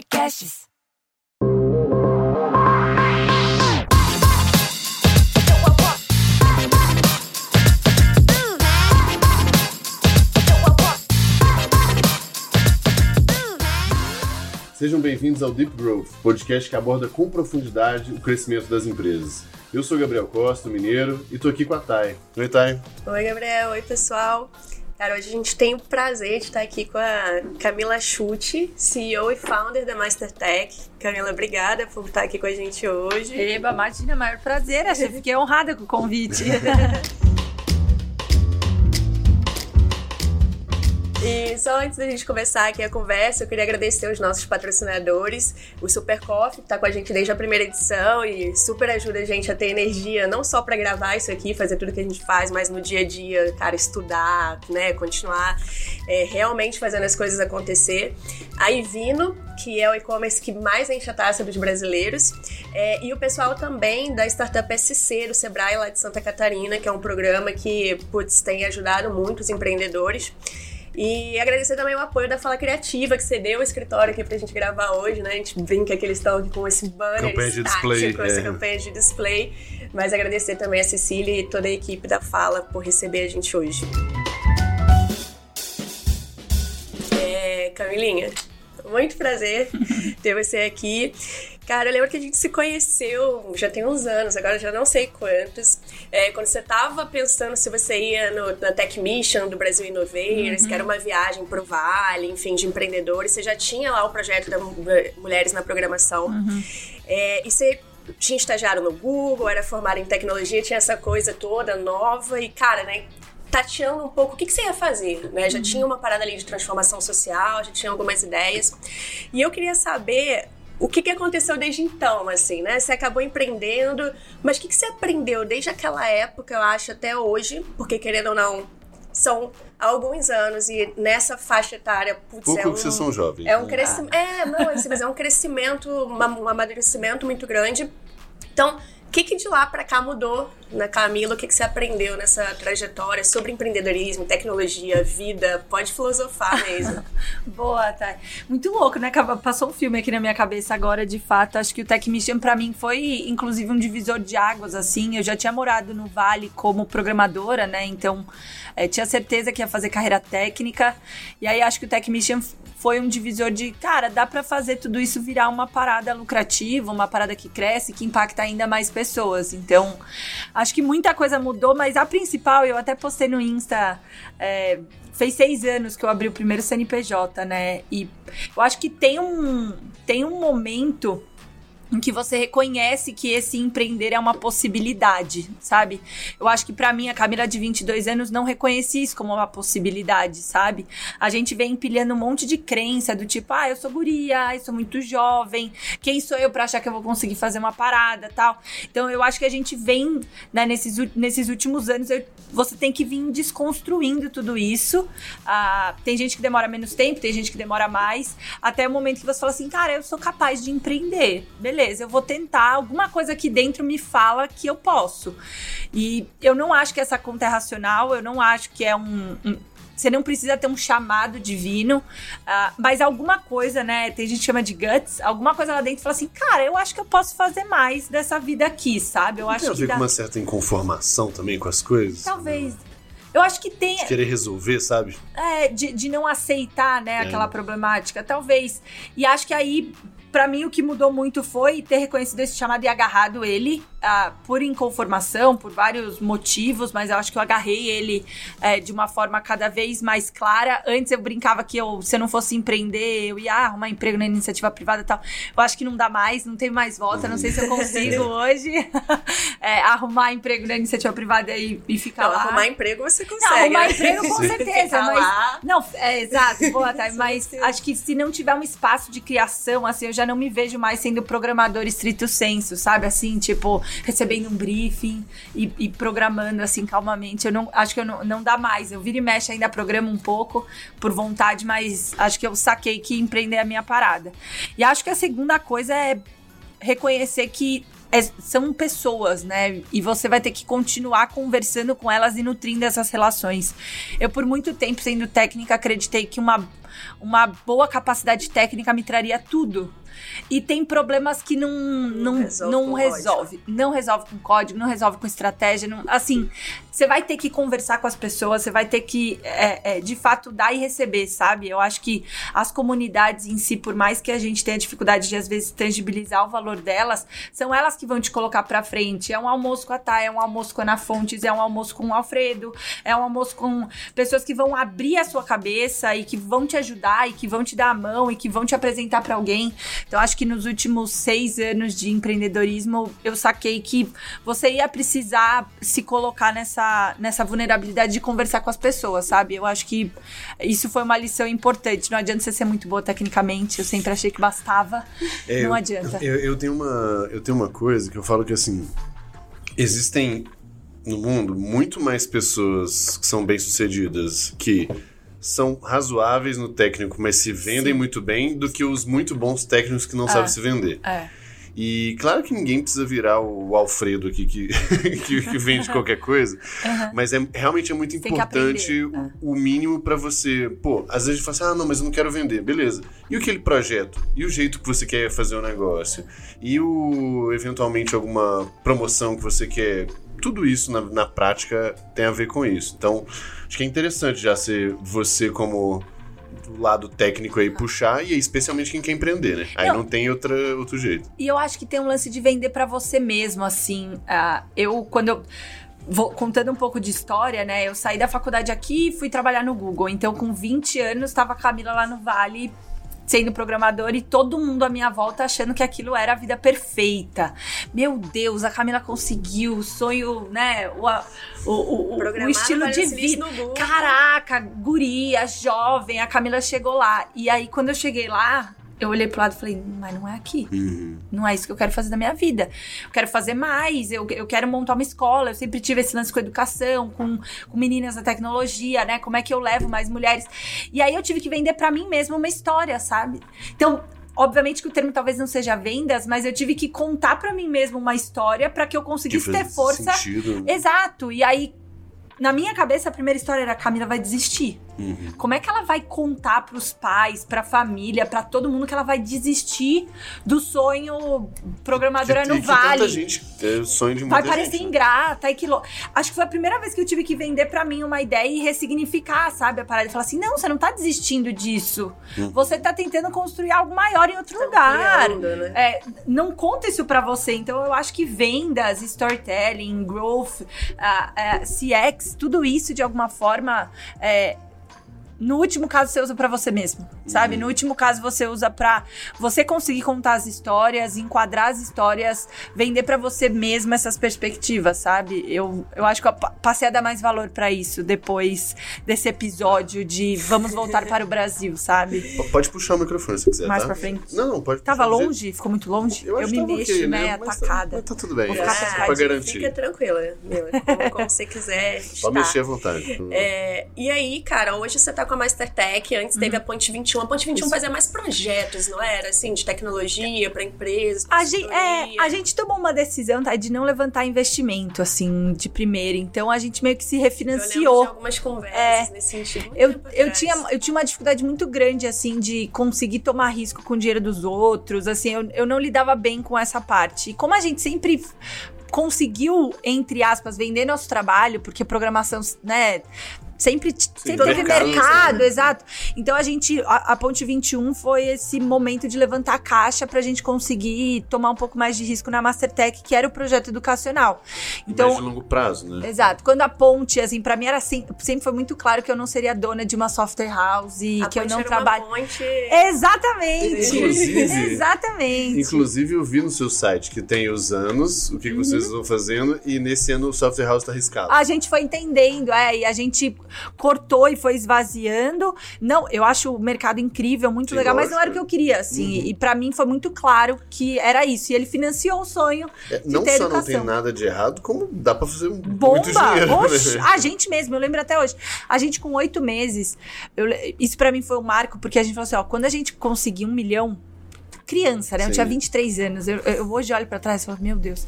Podcasts. Sejam bem-vindos ao Deep Growth, podcast que aborda com profundidade o crescimento das empresas. Eu sou Gabriel Costa, mineiro, e tô aqui com a Thay. Oi, Thay. Oi, Gabriel. Oi, pessoal. Cara, hoje a gente tem o prazer de estar aqui com a Camila Chute, CEO e founder da Mastertech. Camila, obrigada por estar aqui com a gente hoje. Eba, imagina, maior prazer. Achei, fiquei honrada com o convite. E só antes da gente começar aqui a conversa, eu queria agradecer os nossos patrocinadores, o Super Coffee, que tá com a gente desde a primeira edição e super ajuda a gente a ter energia, não só para gravar isso aqui, fazer tudo que a gente faz, mas no dia a dia, cara, estudar, né, continuar é, realmente fazendo as coisas acontecer. A Ivino, que é o e-commerce que mais enche a taça dos brasileiros, é, e o pessoal também da Startup SC, do Sebrae lá de Santa Catarina, que é um programa que, putz, tem ajudado muito os empreendedores. E agradecer também o apoio da Fala Criativa, que cedeu o escritório aqui pra gente gravar hoje, né? A gente brinca que eles estão aqui com esse banner Campanha de display, essa é. campanha de display. Mas agradecer também a Cecília e toda a equipe da Fala por receber a gente hoje. É, Camilinha, muito prazer ter você aqui. Cara, eu lembro que a gente se conheceu já tem uns anos, agora já não sei quantos. É, quando você tava pensando se você ia no, na Tech Mission do Brasil Innovators, que era uma viagem pro Vale, enfim, de empreendedores, você já tinha lá o projeto da Mulheres na Programação. É, e você tinha estagiado no Google, era formada em tecnologia, tinha essa coisa toda nova e, cara, né? tateando um pouco o que, que você ia fazer, né? Já tinha uma parada ali de transformação social, já tinha algumas ideias. E eu queria saber o que, que aconteceu desde então, assim, né? Você acabou empreendendo, mas o que, que você aprendeu desde aquela época, eu acho, até hoje? Porque, querendo ou não, são alguns anos e nessa faixa etária, putz, Pouco é um, que vocês são jovens. é um né? crescimento. É, não, assim, mas é um crescimento, um amadurecimento muito grande. Então, o que, que de lá pra cá mudou na Camila? O que, que você aprendeu nessa trajetória sobre empreendedorismo, tecnologia, vida? Pode filosofar mesmo. Boa, tá. Muito louco, né? Passou um filme aqui na minha cabeça agora, de fato. Acho que o Tech Mission pra mim foi, inclusive, um divisor de águas, assim. Eu já tinha morado no Vale como programadora, né? Então, eh, tinha certeza que ia fazer carreira técnica. E aí, acho que o Tech Mission foi um divisor de, cara, dá pra fazer tudo isso virar uma parada lucrativa, uma parada que cresce, que impacta ainda mais pessoas. Então, acho que muita coisa mudou, mas a principal, eu até postei no Insta. é, fez seis anos que eu abri o primeiro CNPJ, né? E eu acho que tem um, tem um momento em que você reconhece que esse empreender é uma possibilidade, sabe? Eu acho que pra mim, a Camila de 22 anos não reconhece isso como uma possibilidade, sabe? A gente vem empilhando um monte de crença do tipo, ah, eu sou guria, ah, eu sou muito jovem, quem sou eu pra achar que eu vou conseguir fazer uma parada tal? Então eu acho que a gente vem, né, nesses, nesses últimos anos, eu- você tem que vir desconstruindo tudo isso. Ah, tem gente que demora menos tempo, tem gente que demora mais, até o momento que você fala assim, cara, eu sou capaz de empreender. Beleza, eu vou tentar, alguma coisa aqui dentro me fala que eu posso. E eu não acho que essa conta é racional, eu não acho que é um- um você não precisa ter um chamado divino, ah, mas alguma coisa, né? Tem gente que chama de guts, alguma coisa lá dentro fala assim, cara, eu acho que eu posso fazer mais dessa vida aqui, sabe? Eu Não acho tem a que ver dá... com uma certa inconformação também com as coisas? Talvez. Eu acho que tem. De querer resolver, sabe? É, de, de não aceitar, né, É. aquela problemática, talvez. E acho que aí, pra mim, o que mudou muito foi ter reconhecido esse chamado e agarrado ele, ah, por inconformação, por vários motivos, mas eu acho que eu agarrei ele é, de uma forma cada vez mais clara. Antes eu brincava que eu, se eu não fosse empreender, eu ia arrumar emprego na iniciativa privada e tal. Eu acho que não dá mais, não tem mais volta, não sei se eu consigo hoje é, arrumar emprego na iniciativa privada e, e ficar Não, lá. arrumar emprego você Não, consegue. arrumar né? emprego com certeza, mas. lá. Não, é exato, boa, Thay, mas acho que se não tiver um espaço de criação, assim, eu já não me vejo mais sendo programador estrito senso, sabe? Assim, tipo, recebendo um briefing e, e programando assim calmamente. Eu não acho que eu não, não dá mais. Eu viro e mexe ainda programa um pouco por vontade, mas acho que eu saquei que empreender é a minha parada. E acho que a segunda coisa é reconhecer que é- são pessoas, né? E você vai ter que continuar conversando com elas e nutrindo essas relações. Eu, por muito tempo, sendo técnica, acreditei que uma uma boa capacidade técnica me traria tudo. E tem problemas que não não, resolve não resolve. Não resolve com código, não resolve com estratégia. Não, assim, você vai ter que conversar com as pessoas, você vai ter que, é, é, de fato, dar e receber, sabe? Eu acho que as comunidades em si, por mais que a gente tenha dificuldade de, às vezes, tangibilizar o valor delas, são elas que vão te colocar pra frente. É um almoço com a Thay, é um almoço com a Ana Fontes, é um almoço com o Alfredo, é um almoço com pessoas que vão abrir a sua cabeça e que vão te ajudar e que vão te dar a mão e que vão te apresentar pra alguém. Então, acho que nos últimos seis anos de empreendedorismo, eu saquei que você ia precisar se colocar nessa, nessa vulnerabilidade de conversar com as pessoas, sabe? Eu acho que isso foi uma lição importante. Não adianta você ser muito boa tecnicamente, eu sempre achei que bastava. É, não eu- adianta. Eu, eu tenho uma, eu tenho uma coisa que eu falo que assim, existem no mundo muito mais pessoas que são bem-sucedidas que são razoáveis no técnico, mas se vendem Sim. muito bem, do que os muito bons técnicos que não sabem se vender. É. E claro que ninguém precisa virar o Alfredo aqui que, que, que vende qualquer coisa, mas é, realmente é muito Tem importante aprender, é. o, o mínimo pra você. Pô, às vezes a gente fala assim: ah, não, mas eu não quero vender. Beleza. E aquele projeto? E o jeito que você quer fazer o negócio? E o, eventualmente, alguma promoção que você quer? Tudo isso na, na prática tem a ver com isso. Então, acho que é interessante já ser você como do lado técnico aí puxar e especialmente quem quer empreender, né? Aí Não. não tem outra, outro jeito. E eu acho que tem um lance de vender pra você mesmo, assim. Ah, eu, quando eu. Vou, contando um pouco de história, né? Eu saí da faculdade aqui e fui trabalhar no Google. Então, com 20 anos, tava a Camila lá no Vale sendo programador e todo mundo à minha volta achando que aquilo era a vida perfeita. Meu Deus, a Camila conseguiu o sonho, né? O, o, o, o, estilo de vida. Caraca, guria, jovem, a Camila chegou lá. E aí, quando eu cheguei lá, eu olhei pro lado e falei, mas não é aqui. Não é isso que eu quero fazer da minha vida. Eu quero fazer mais, eu, eu quero montar uma escola. Eu sempre tive esse lance com educação, com, com meninas da tecnologia, né? Como é que eu levo mais mulheres. E aí eu tive que vender pra mim mesma uma história, sabe? Então. Obviamente que o termo talvez não seja vendas, mas eu tive que contar pra mim mesma uma história pra que eu Que conseguisse faz ter força Sentido. Exato. E aí, na minha cabeça, a primeira história era a Camila vai desistir. Uhum. Como é que ela vai contar pros pais, pra família, pra todo mundo que ela vai desistir do sonho programadora Que- no que Vale? Tanta gente, é o sonho de Vai muita parecer gente, né? ingrata e que lou- Acho que foi a primeira vez que eu tive que vender pra mim uma ideia e ressignificar, sabe? A parada e falar assim: não, você não tá desistindo disso. Uhum. Você tá tentando construir algo maior em outro lugar. Ampliando, né? É, não conta isso pra você. Então eu acho que vendas, storytelling, growth, ah, ah, CX, tudo isso de alguma forma. é, no último caso, você usa pra você mesmo, sabe? No último caso, você usa pra você conseguir contar as histórias, enquadrar as histórias, vender pra você mesmo essas perspectivas, sabe? Eu, eu acho que eu pa- passei a dar mais valor pra isso depois desse episódio de vamos voltar para o Brasil, sabe? Pode puxar o microfone se quiser, Mais tá? pra frente. Não, não, pode Tava jeito- longe? Ficou muito longe? Eu, acho me que tava mexo, ok, né? Mas tá- Atacada. Mas tá tudo bem. Vou é ficar atacadinha, pra garantir. Fica tranquila, meu, como, como você quiser. Pode mexer à vontade. É, e aí, cara, hoje você tá com a Mastertech, antes teve a Ponte 21. A Ponte 21 Isso. fazia mais projetos, não era? Assim, de tecnologia pra empresas. A gente, é, a gente tomou uma decisão, tá, de não levantar investimento, assim, de primeira. Então a gente meio que se Eu refinanciou. algumas conversas É. nesse sentido. Eu, eu, tinha, eu tinha uma dificuldade muito grande, assim, de conseguir tomar risco com o dinheiro dos outros. Assim, eu, eu não lidava bem com essa parte. E como a gente sempre conseguiu, entre aspas, vender nosso trabalho, porque programação, né? Sempre, sempre teve mercado, mercado, né? exato. Então a gente, a, a Ponte 21 foi esse momento de levantar a caixa pra gente conseguir tomar um pouco mais de risco na Mastertech, que era o projeto educacional. Então, Mais de longo prazo, né? Exato. Quando a ponte, assim, pra mim era assim, sempre foi muito claro que eu não seria dona de uma software house e A que eu não trabalho. Ponte... Exatamente. Inclusive- Exatamente. Inclusive, eu vi no seu site que tem os anos, o que, que vocês Uhum. estão fazendo, e nesse ano o Software House tá arriscado. A gente foi entendendo, é, e a gente cortou e foi esvaziando. Não, eu acho o mercado incrível, muito Sim, legal, mas não era o lógico. que eu queria, assim. Uhum. E pra mim foi muito claro que era isso. E ele financiou o sonho É, não só não educação. tem nada de errado, como dá pra fazer um Bomba! dinheiro. Oxe, né? a gente mesmo, eu lembro até hoje. A gente com oito meses, eu isso pra mim foi um marco, porque a gente falou assim, ó, quando a gente conseguir um milhão, criança, né? Eu Sim. tinha 23 anos, eu, eu hoje olho pra trás e falo, meu Deus.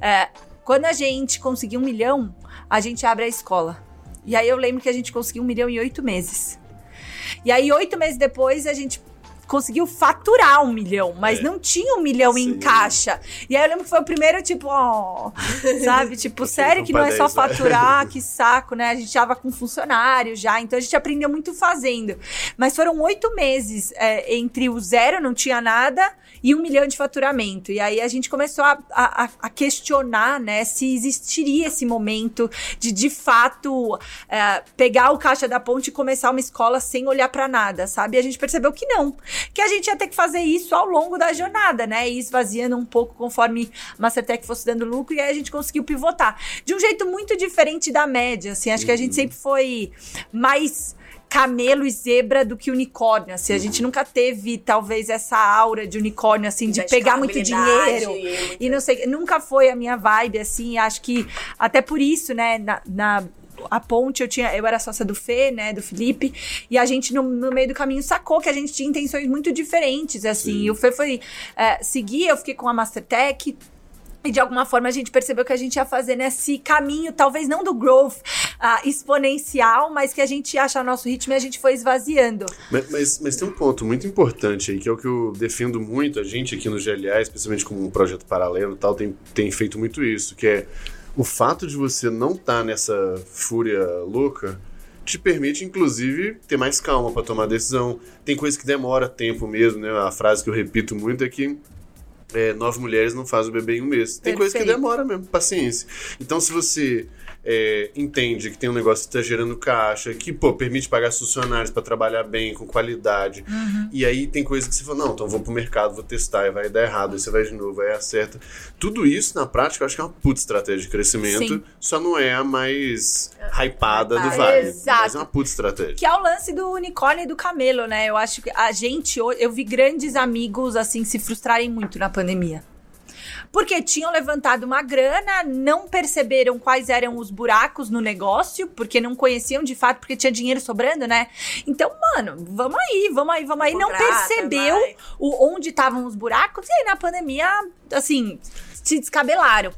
É, quando a gente conseguir um milhão, a gente abre a escola. E aí eu lembro que a gente conseguiu um milhão em oito meses. E aí, oito meses depois, a gente conseguiu faturar um milhão, mas É. não tinha um milhão em Sim. caixa. E aí eu lembro que foi o primeiro, tipo, ó, sabe? Tipo, sério que não é só faturar, que saco, né? A gente tava com funcionário já, então a gente aprendeu muito fazendo. Mas foram oito meses é, entre o zero, não tinha nada, e um milhão de faturamento. E aí a gente começou a, a, a questionar, né, se existiria esse momento de, de fato, é, pegar o caixa da ponte e começar uma escola sem olhar pra nada, sabe? E a gente percebeu que não, que a gente ia ter que fazer isso ao longo da jornada, né? E esvaziando um pouco conforme a Mastertech fosse dando lucro, e aí a gente conseguiu pivotar. De um jeito muito diferente da média, assim, acho que a gente sempre foi mais camelo e zebra do que unicórnio, assim, a gente nunca teve, talvez, essa aura de unicórnio, assim, de pegar muito dinheiro, e e não sei, nunca foi a minha vibe, assim, acho que até por isso, né, na, na- a ponte eu tinha, eu era sócia do Fê, né, do Felipe, e a gente no, no meio do caminho sacou que a gente tinha intenções muito diferentes, assim, Sim. e o Fê foi é, seguir, eu fiquei com a Mastertech, e de alguma forma a gente percebeu que a gente ia fazer nesse caminho, talvez não do growth ah, exponencial, mas que a gente ia achar o nosso ritmo e a gente foi esvaziando. Mas, mas, mas tem um ponto muito importante aí, que é o que eu defendo muito, a gente aqui no GLA, especialmente como um projeto paralelo e tal, tem, tem feito muito isso, que é o fato de você não estar nessa fúria louca te permite, inclusive, ter mais calma para tomar decisão. Tem coisa que demora tempo mesmo, né? A frase que eu repito muito é que é, nove mulheres não fazem o bebê em um mês. Tem coisa que Perfeito. demora mesmo, paciência. Então, se você é, entende que tem um negócio que está gerando caixa, que, pô, permite pagar funcionários para trabalhar bem, com qualidade, Uhum. e aí tem coisa que você fala, não, então vou pro mercado, vou testar, e vai dar errado, aí você vai de novo, aí acerta. Tudo isso, na prática, eu acho que é uma puta estratégia de crescimento, Sim. só não é a mais hypada do Ah, vale. exato. Mas é uma puta estratégia. Que é o lance do unicórnio e do camelo, né? Eu acho que a gente, eu vi grandes amigos, assim, se frustrarem muito na pandemia. Porque tinham levantado uma grana, não perceberam quais eram os buracos no negócio, porque não conheciam de fato, porque tinha dinheiro sobrando, né? Então, mano, vamos aí, vamos aí, vamos aí. Não percebeu vai. o, onde estavam os buracos, e aí na pandemia, assim, se descabelaram.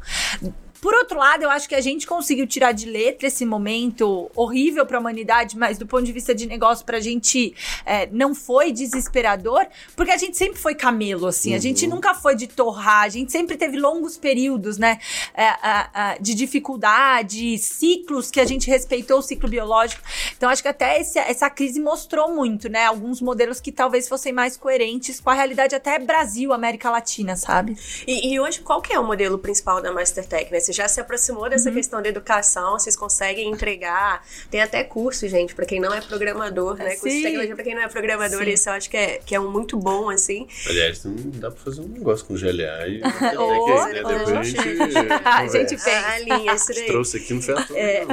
Por outro lado, eu acho que a gente conseguiu tirar de letra esse momento horrível para a humanidade, mas do ponto de vista de negócio, pra gente é, não foi desesperador, porque a gente sempre foi camelo, assim. A gente nunca foi de torrar, a gente sempre teve longos períodos, né, é, a- a- de dificuldade, ciclos que a gente respeitou o ciclo biológico. Então, acho que até esse- essa crise mostrou muito, né, alguns modelos que talvez fossem mais coerentes com a realidade até Brasil, América Latina, sabe? E, e hoje, qual que é o modelo principal da Mastertech, né? Você já se aproximou dessa Uhum. questão da educação, vocês conseguem entregar. Tem até curso, gente, pra quem não é programador, né? Curso de Sim. tecnologia pra quem não é programador, Sim. isso eu acho que é, que é um muito bom, assim. Aliás, não dá pra fazer um negócio com GLA e Ô, né? Depois a gente, A gente. A linha, isso daí. trouxe aqui à toa, É.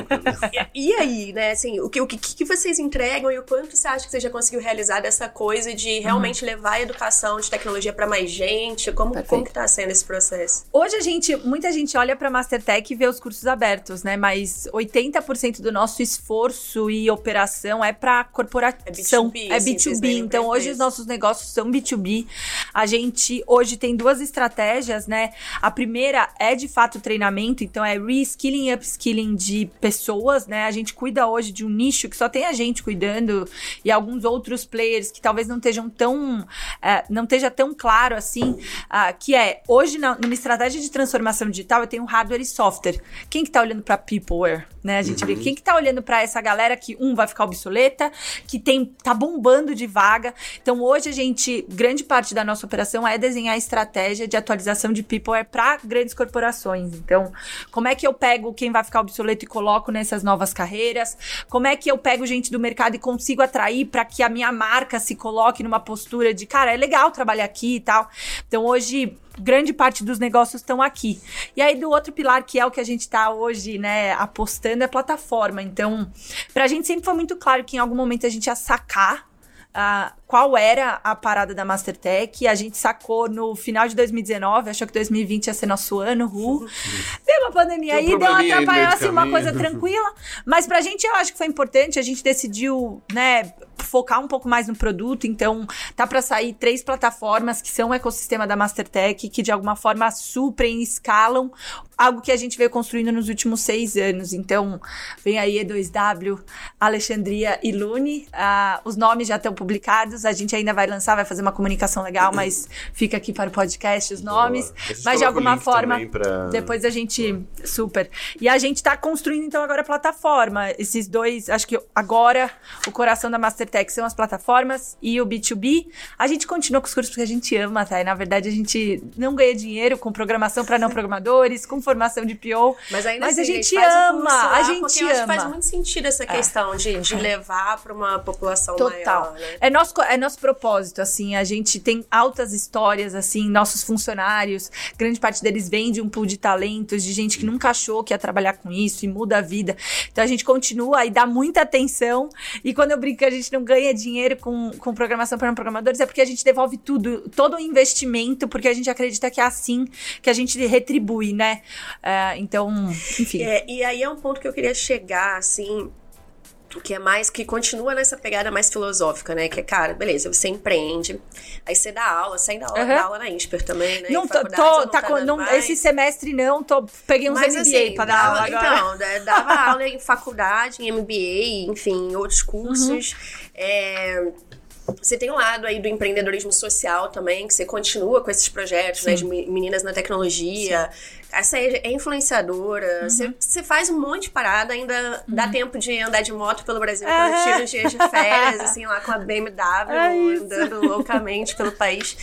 E, e aí, né, assim, o que, o que, que vocês entregam e o quanto você acha que você já conseguiu realizar dessa coisa de realmente levar a educação de tecnologia pra mais gente? Como, Perfeito. como que tá sendo esse processo? Hoje a gente, muita gente olha para Mastertech vê os cursos abertos, né? Mas 80% do nosso esforço e operação é para corporação, É B2B, é assim, B2B. vocês vendem então hoje os nossos negócios são B2B. A gente hoje tem duas estratégias, né? A primeira é de fato treinamento, então é reskilling e upskilling de pessoas, né? A gente cuida hoje de um nicho que só tem a gente cuidando e alguns outros players que talvez não estejam tão é, não esteja tão claro assim, ah, que é hoje na, numa estratégia de transformação digital eu tenho hardware e software. Quem que tá olhando para peopleware, né? A gente vê quem que tá olhando para essa galera que um vai ficar obsoleta, que tem tá bombando de vaga. Então hoje a gente grande parte da nossa operação é desenhar estratégia de atualização de peopleware para grandes corporações. Então, como é que eu pego quem vai ficar obsoleto e coloco nessas novas carreiras? Como é que eu pego gente do mercado e consigo atrair para que a minha marca se coloque numa postura de, cara, é legal trabalhar aqui e tal. Então, hoje grande parte dos negócios estão aqui. E aí do outro pilar que é o que a gente está hoje, né, apostando é plataforma. Então, pra gente sempre foi muito claro que em algum momento a gente ia sacar ah, qual era a parada da Mastertech. A gente sacou no final de 2019, achou que 2020 ia ser nosso ano, Ru. Veio uma pandemia um aí, deu uma atrapalhada, assim, uma coisa tranquila. Mas pra gente eu acho que foi importante, a gente decidiu, né, focar um pouco mais no produto, então tá pra sair três plataformas que são o ecossistema da Mastertech, que de alguma forma suprem, escalam algo que a gente veio construindo nos últimos seis anos. Então, vem aí E2W, Alexandria e Lune. Ah, os nomes já estão publicados, a gente ainda vai lançar, vai fazer uma comunicação legal, mas fica aqui para o podcast os nomes. Boa. A gente Mas de alguma forma, pra- depois a gente. Super. E a gente tá construindo, então, agora a plataforma. Esses dois, acho que agora o coração da Mastertech são as plataformas e o B2B. A gente continua com os cursos porque a gente ama, tá? E na verdade a gente não ganha dinheiro com programação para não programadores, com formação de PO. Mas ainda Mas a assim, gente faz o ama, curso lá, a gente porque eu acho que faz ama. muito sentido essa questão de, de levar para uma população Total. maior, né? É nosso, é nosso propósito, assim. A gente tem altas histórias, assim, nossos funcionários, grande parte deles vem de um pool de talentos, de gente que nunca achou que ia trabalhar com isso e muda a vida. Então a gente continua e dá muita atenção. E quando eu brinco que a gente não ganha dinheiro com, com programação para programadores, é porque a gente devolve tudo, todo o investimento, porque a gente acredita que é assim que a gente retribui, né? É, então, enfim. É, e aí é um ponto que eu queria chegar, assim, que é mais, que continua nessa pegada mais filosófica, né? Que é, cara, beleza, você empreende, aí você dá aula, você ainda Aham. dá aula na INSPER também, né? Não tô, tô- não tá tá não- esse semestre não, tô, peguei uns Mas MBA assim, pra dar aula agora. Então, da- dava aula em faculdade, em MBA, enfim, em outros cursos. Uhum. É, você tem um lado aí do empreendedorismo social também, que você continua com esses projetos, né? De me- meninas na tecnologia. Essa é, é influenciadora. Uhum. Você, você faz um monte de parada, ainda dá tempo de andar de moto pelo Brasil quando Aham. tira os dias de férias, assim, lá com a BMW, É andando loucamente pelo país.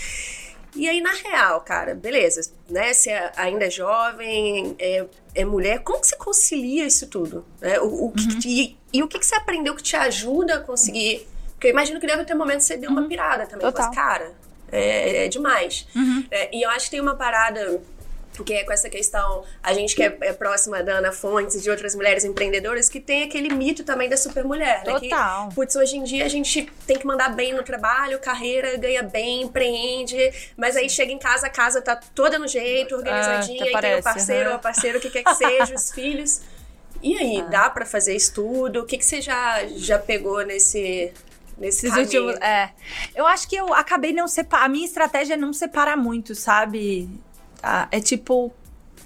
E aí, na real, cara, beleza, né? Você ainda é jovem, é, é mulher, como que você concilia isso tudo? né? O, o que- Uhum. e, e o que, que você aprendeu que te ajuda a conseguir? Porque eu imagino que deve ter momentos que você deu uma pirada também. Uhum. Total. Mas, cara, é, é demais. Uhum. É, e eu acho que tem uma parada que é com essa questão, a gente que é, é próxima da Ana Fontes e de outras mulheres empreendedoras, que tem aquele mito também da supermulher, né? Que, Total. Putz, hoje em dia a gente tem que mandar bem no trabalho, carreira, ganha bem, empreende, mas aí chega em casa, a casa tá toda no jeito, organizadinha, até e tem o parceiro, ou a parceira, o que quer que seja, os filhos. E aí, dá pra fazer isso tudo? O que, que você já, já pegou nesse, nesse Esses caminho? últimos, é. Eu acho que eu acabei não separar. A minha estratégia é não separar muito, sabe? Tá? É tipo.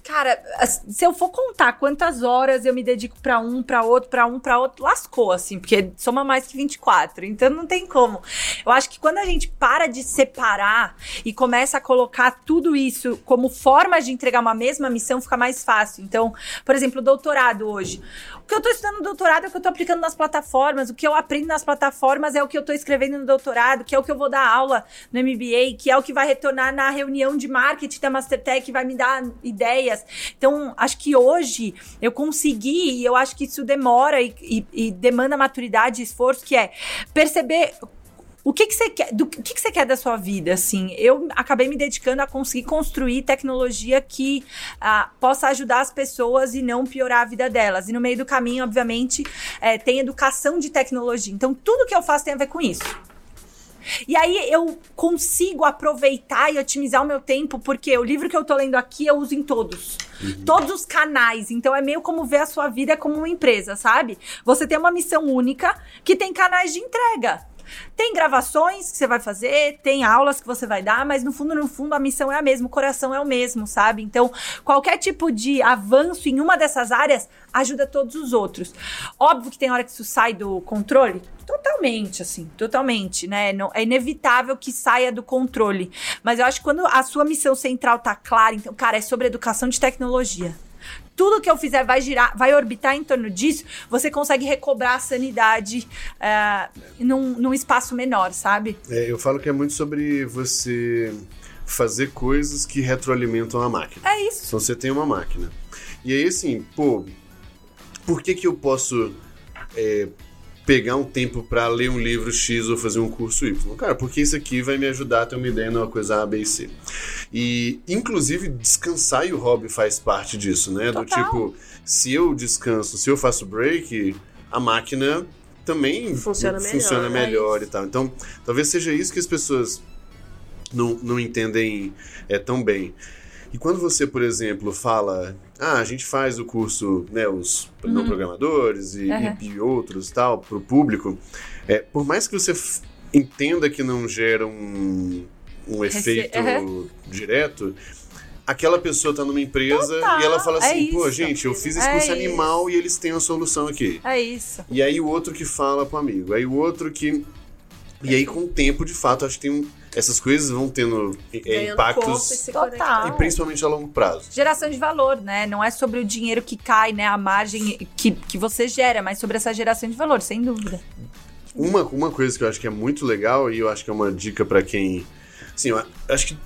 Cara, se eu for contar quantas horas eu me dedico pra um, pra outro, pra um, pra outro, lascou, assim, porque soma mais que 24, então não tem como. Eu acho que quando a gente para de separar e começa a colocar tudo isso como forma de entregar uma mesma missão, fica mais fácil. Então, por exemplo, o doutorado hoje. O que eu tô estudando no doutorado é o que eu tô aplicando nas plataformas, o que eu aprendo nas plataformas é o que eu tô escrevendo no doutorado, que é o que eu vou dar aula no MBA, que é o que vai retornar na reunião de marketing da Mastertech, que vai me dar ideias. Então, acho que hoje eu consegui, e eu acho que isso demora e, e- e demanda maturidade e esforço, que é perceber o que, que você quer? Do que, que você quer da sua vida? Assim, eu acabei me dedicando a conseguir construir tecnologia que ah, possa ajudar as pessoas e não piorar a vida delas. E no meio do caminho, obviamente, eh, tem educação de tecnologia. Então, tudo que eu faço tem a ver com isso. E aí eu consigo aproveitar e otimizar o meu tempo, porque o livro que eu tô lendo aqui eu uso em todos. Todos os canais. Então é meio como ver a sua vida como uma empresa, sabe? Você tem uma missão única que tem canais de entrega. Tem gravações que você vai fazer, tem aulas que você vai dar, mas no fundo, no fundo, a missão é a mesma, o coração é o mesmo, sabe? Então, qualquer tipo de avanço em uma dessas áreas ajuda todos os outros. Óbvio que tem hora que isso sai do controle, totalmente, assim, totalmente, né? Não, é inevitável que saia do controle. Mas eu acho que quando a sua missão central tá clara, então, cara, é sobre educação de tecnologia tudo que eu fizer vai girar, vai orbitar em torno disso, você consegue recobrar a sanidade é, num, num espaço menor, sabe? É, eu falo que é muito sobre você fazer coisas que retroalimentam a máquina. É isso. Então você tem uma máquina. E aí, assim, pô, por que que eu posso é, pegar um tempo pra ler um livro X ou fazer um curso Y? Cara, porque isso aqui vai me ajudar a ter uma ideia numa coisa A, B e C. E, inclusive, descansar e o hobby faz parte disso, né? Do Total. tipo, se eu descanso, se eu faço break, a máquina também Funciona melhor, funciona é melhor e isso. tal. Então, talvez seja isso que as pessoas não, não entendem é, tão bem. E quando você, por exemplo, fala, ah, a gente faz o curso, né, os não programadores e, Uhum. e- e outros tal, para o público, é, por mais que você entenda que não gera um, um efeito Uhum. direto, aquela pessoa tá numa empresa Total, e ela fala é assim, pô, isso. gente, eu fiz esse É curso isso. animal e eles têm a solução aqui. É isso. E aí o outro que fala pro amigo, aí o outro que. E aí, com o tempo, de fato, acho que tem um- essas coisas vão tendo é, corpo e impactos, Total. e principalmente a longo prazo. Geração de valor, né? Não é sobre o dinheiro que cai, né? A margem que, que você gera, mas sobre essa geração de valor, sem dúvida. Uma, uma coisa que eu acho que é muito legal e eu acho que é uma dica pra quem. Assim, eu acho que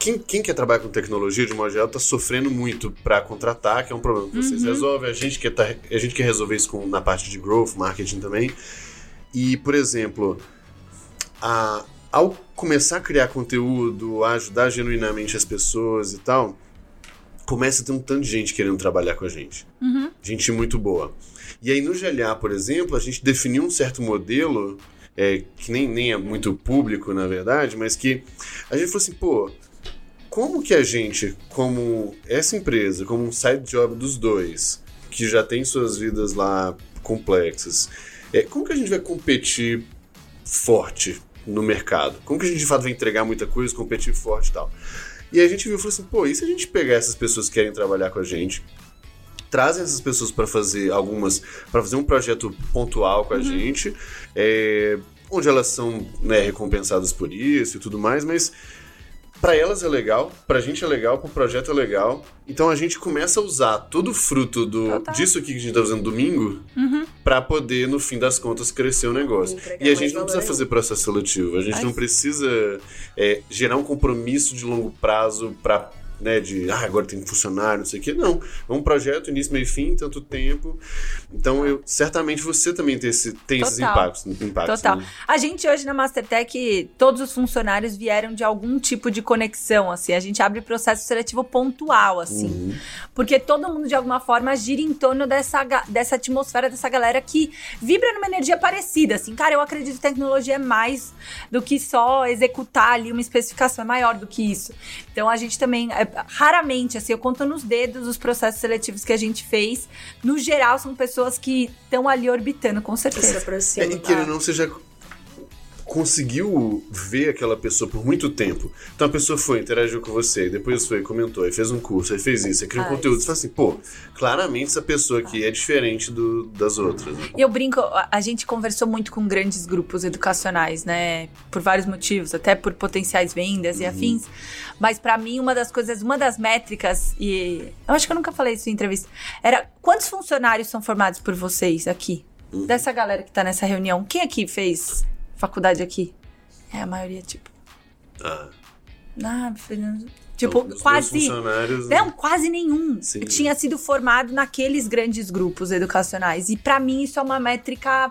quem, quem quer trabalhar com tecnologia, de modo geral, tá sofrendo muito pra contratar, que é um problema que vocês resolvem. A gente, quer tá, a gente quer resolver isso com, na parte de growth, marketing também. E, por exemplo, a, ao começar a criar conteúdo, a ajudar genuinamente as pessoas e tal, começa a ter um tanto de gente querendo trabalhar com a gente. Gente muito boa. E aí no GLA, por exemplo, a gente definiu um certo modelo, é, que nem, nem é muito público, na verdade, mas que a gente falou assim, pô, como que a gente, como essa empresa, como um side job dos dois, que já tem suas vidas lá complexas, é, como que a gente vai competir forte no mercado? Como que a gente de fato vai entregar muita coisa, competir forte e tal? E a gente viu e falou assim, pô, e se a gente pegar essas pessoas que querem trabalhar com a gente, trazem essas pessoas para fazer algumas, para fazer um projeto pontual com a gente, é, onde elas são né, recompensadas por isso e tudo mais, mas para elas é legal, pra gente é legal, pro projeto é legal. Então a gente começa a usar todo o fruto do, Total. disso aqui que a gente tá fazendo domingo pra poder, no fim das contas, crescer o negócio. Entregar E a gente não precisa fazer processo seletivo, a gente Ai. não precisa é, gerar um compromisso de longo prazo pra. Né, de ah, agora tem funcionário, não sei o quê. Não. É um projeto, início, meio fim, tanto tempo. Então, eu, certamente você também tem, esse, tem esses impactos. impactos Total. né? A gente hoje na Mastertech, todos os funcionários vieram de algum tipo de conexão, assim. A gente abre processo seletivo pontual, assim. Uhum. Porque todo mundo, de alguma forma, gira em torno dessa, dessa atmosfera, dessa galera que vibra numa energia parecida, assim. Cara, eu acredito que tecnologia é mais do que só executar ali uma especificação, é maior do que isso. Então, a gente também, é, raramente, assim, eu conto nos dedos os processos seletivos que a gente fez. No geral, são pessoas que estão ali orbitando, com Se certeza. É, aproxima. e querendo ou não, você já conseguiu ver aquela pessoa por muito tempo. Então a pessoa foi, interagiu com você, depois foi, comentou, aí fez um curso, aí fez isso, aí criou um Ah, conteúdo. Você fala assim, pô, claramente essa pessoa aqui é diferente do, das outras. né? E eu brinco, a a gente conversou muito com grandes grupos educacionais, né? Por vários motivos, até por potenciais vendas e afins. Mas pra mim, uma das coisas, uma das métricas, e eu acho que eu nunca falei isso em entrevista, era quantos funcionários são formados por vocês aqui? Dessa galera que tá nessa reunião. Quem aqui fez faculdade aqui? É a maioria, tipo. Ah, Ah, Fernando. Tipo, os quase. funcionários, Não, quase nenhum. Sim. Tinha sido formado naqueles grandes grupos educacionais. E pra mim isso é uma métrica.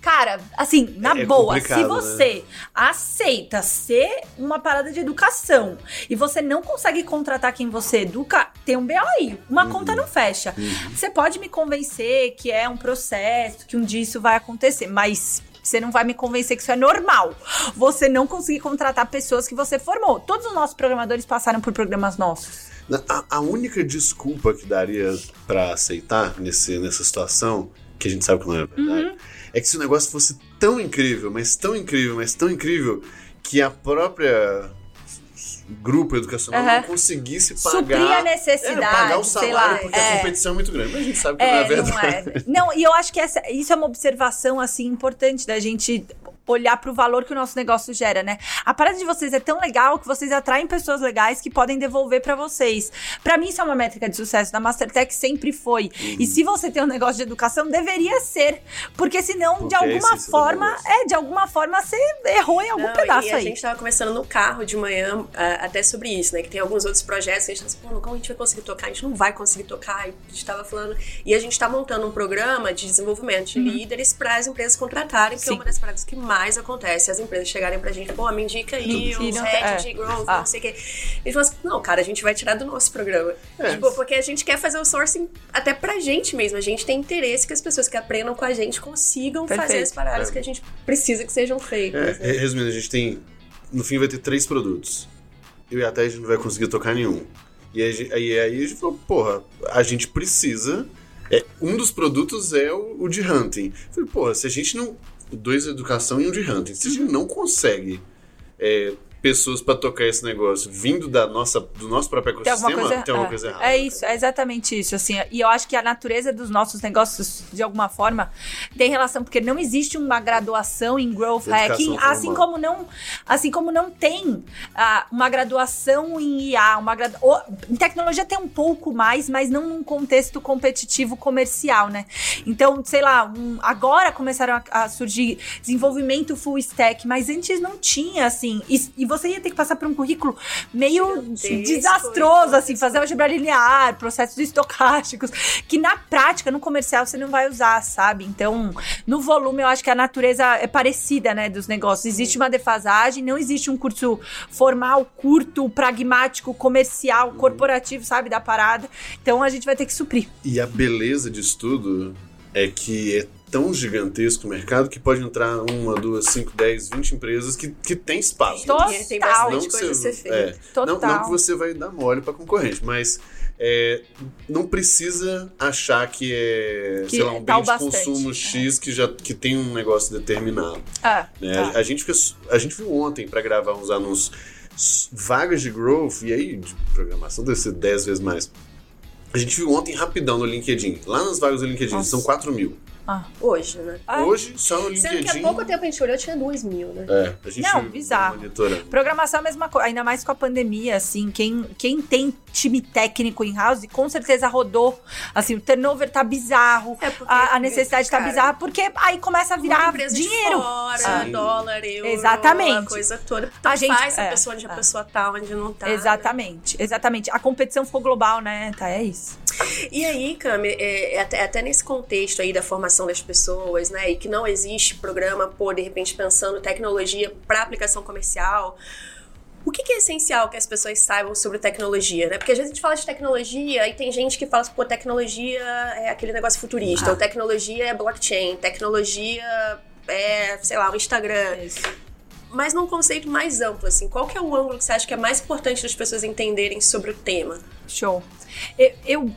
Cara, assim, na É boa, se complicado, você aceita ser uma parada de educação e você não consegue contratar quem você educa, tem um BO aí. Uma Uhum. conta não fecha. Você pode me convencer que é um processo, que um dia isso vai acontecer, mas você não vai me convencer que isso é normal. Você não conseguir contratar pessoas que você formou. Todos os nossos programadores passaram por programas nossos. A, a única desculpa que daria pra aceitar nesse, nessa situação, que a gente sabe que não é verdade, Uhum. é que se o negócio fosse tão incrível, mas tão incrível, mas tão incrível, que a própria grupo educacional Aham. não conseguisse pagar. Suprir a necessidade, é, pagar o salário, lá, porque é. a competição é muito grande. Mas a gente sabe que não é É, não verdade. é. Não, e eu acho que essa, isso é uma observação, assim, importante da gente olhar pro valor que o nosso negócio gera, né? A parada de vocês é tão legal que vocês atraem pessoas legais que podem devolver pra vocês. Pra mim, isso é uma métrica de sucesso. Da Mastertech sempre foi. E se você tem um negócio de educação, deveria ser. Porque senão, Porque de a alguma forma, é, de alguma forma, você errou em algum Não, pedaço e a aí. gente tava conversando no carro de manhã ah, até sobre isso, né? Que tem alguns outros projetos que a gente tá assim, pô, como a gente vai conseguir tocar? A gente não vai conseguir tocar. E a gente tava falando. E a gente tá montando um programa de desenvolvimento de líderes para as empresas contratarem, que Sim. é uma das paradas que mais mais acontece as empresas chegarem pra gente, pô, me indica aí E hacks é. de growth, Ah. não sei o quê. Eles falam assim, não, cara, a gente vai tirar do nosso programa. É. Tipo, porque a gente quer fazer o sourcing até pra gente mesmo. A gente tem interesse que as pessoas que aprendam com a gente consigam fazer Perfeito. as paradas É. que a gente precisa que sejam feitas. É, né? resumindo, a gente tem. No fim vai ter três produtos. Eu e a Thay, a gente não vai conseguir tocar nenhum. E aí, aí, aí a gente falou, porra, a gente precisa. É, um dos produtos é o, o de hunting. Eu falei, porra, se a gente não. Dois de educação e um de hunting. Se a gente não consegue é, pessoas pra tocar esse negócio vindo da nossa, do nosso próprio Tem alguma ecossistema, coisa, tem alguma é, coisa errada. É isso, é exatamente isso, assim. E eu acho que a natureza dos nossos negócios, de alguma forma, tem relação, porque não existe uma graduação em growth Educação hacking, formal. assim como não, assim como não tem ah, uma graduação em IA, uma gradu... ou- em tecnologia tem um pouco mais, mas não num contexto competitivo comercial, né? Então, sei lá, um- agora começaram a, a surgir desenvolvimento full stack, mas antes não tinha, assim. E, e você ia ter que passar por um currículo meio desastroso, assim, fazer álgebra linear, processos estocásticos, que na prática, no comercial, você não vai usar, sabe? Então, no volume, eu acho que a natureza é parecida, né, dos negócios. Existe uma defasagem, não existe um curso formal, curto, pragmático, comercial, corporativo, sabe, da parada. Então, a gente vai ter que suprir. E a beleza disso tudo é que é tão gigantesco o mercado que pode entrar uma, duas, cinco, dez, vinte empresas que, que tem espaço. Total. Tem- Tem bastante Não que coisa a você- ser feita. é, não, Total. não que você vai dar mole pra concorrente, mas é, não precisa achar que é, Que sei lá, um bem de bastante, consumo é. X que já que tem um negócio determinado. Ah, né? tá. A, a gente a gente viu ontem pra gravar uns anúncios vagas de growth e aí de programação deve ser 10 vezes mais. A gente viu ontem rapidão no LinkedIn. Lá nas vagas do LinkedIn Nossa. são 4 mil. Ah. Hoje, né? Ah, Hoje, só no Sendo que LinkedIn. há pouco tempo a gente olhou, tinha 2 mil, né? É, a gente Não, bizarro. Programação é a mesma coisa, ainda mais com a pandemia, assim, quem, quem tem time técnico em house, com certeza rodou, assim, o turnover tá bizarro, É a, a necessidade tá bizarra, porque aí começa a virar empresa de dinheiro. fora, Sim. dólar, euro, Exatamente. a coisa toda. Então A gente- faz a é, pessoa onde a é. pessoa tá, onde não tá. né? Exatamente, exatamente. A competição ficou global, né? Tá, é isso. E aí, Cami, é, é até, até nesse contexto aí da formação das pessoas, né? E que não existe programa, pô, de repente pensando tecnologia para aplicação comercial. O que, que é essencial que as pessoas saibam sobre tecnologia, né? Porque às vezes a gente fala de tecnologia e tem gente que fala assim, pô, tecnologia é aquele negócio futurista, Ah. ou tecnologia é blockchain, tecnologia é, sei lá, o Instagram. Mas num conceito mais amplo, assim, qual que é o ângulo que você acha que é mais importante das pessoas entenderem sobre o tema? Show. Eu, eu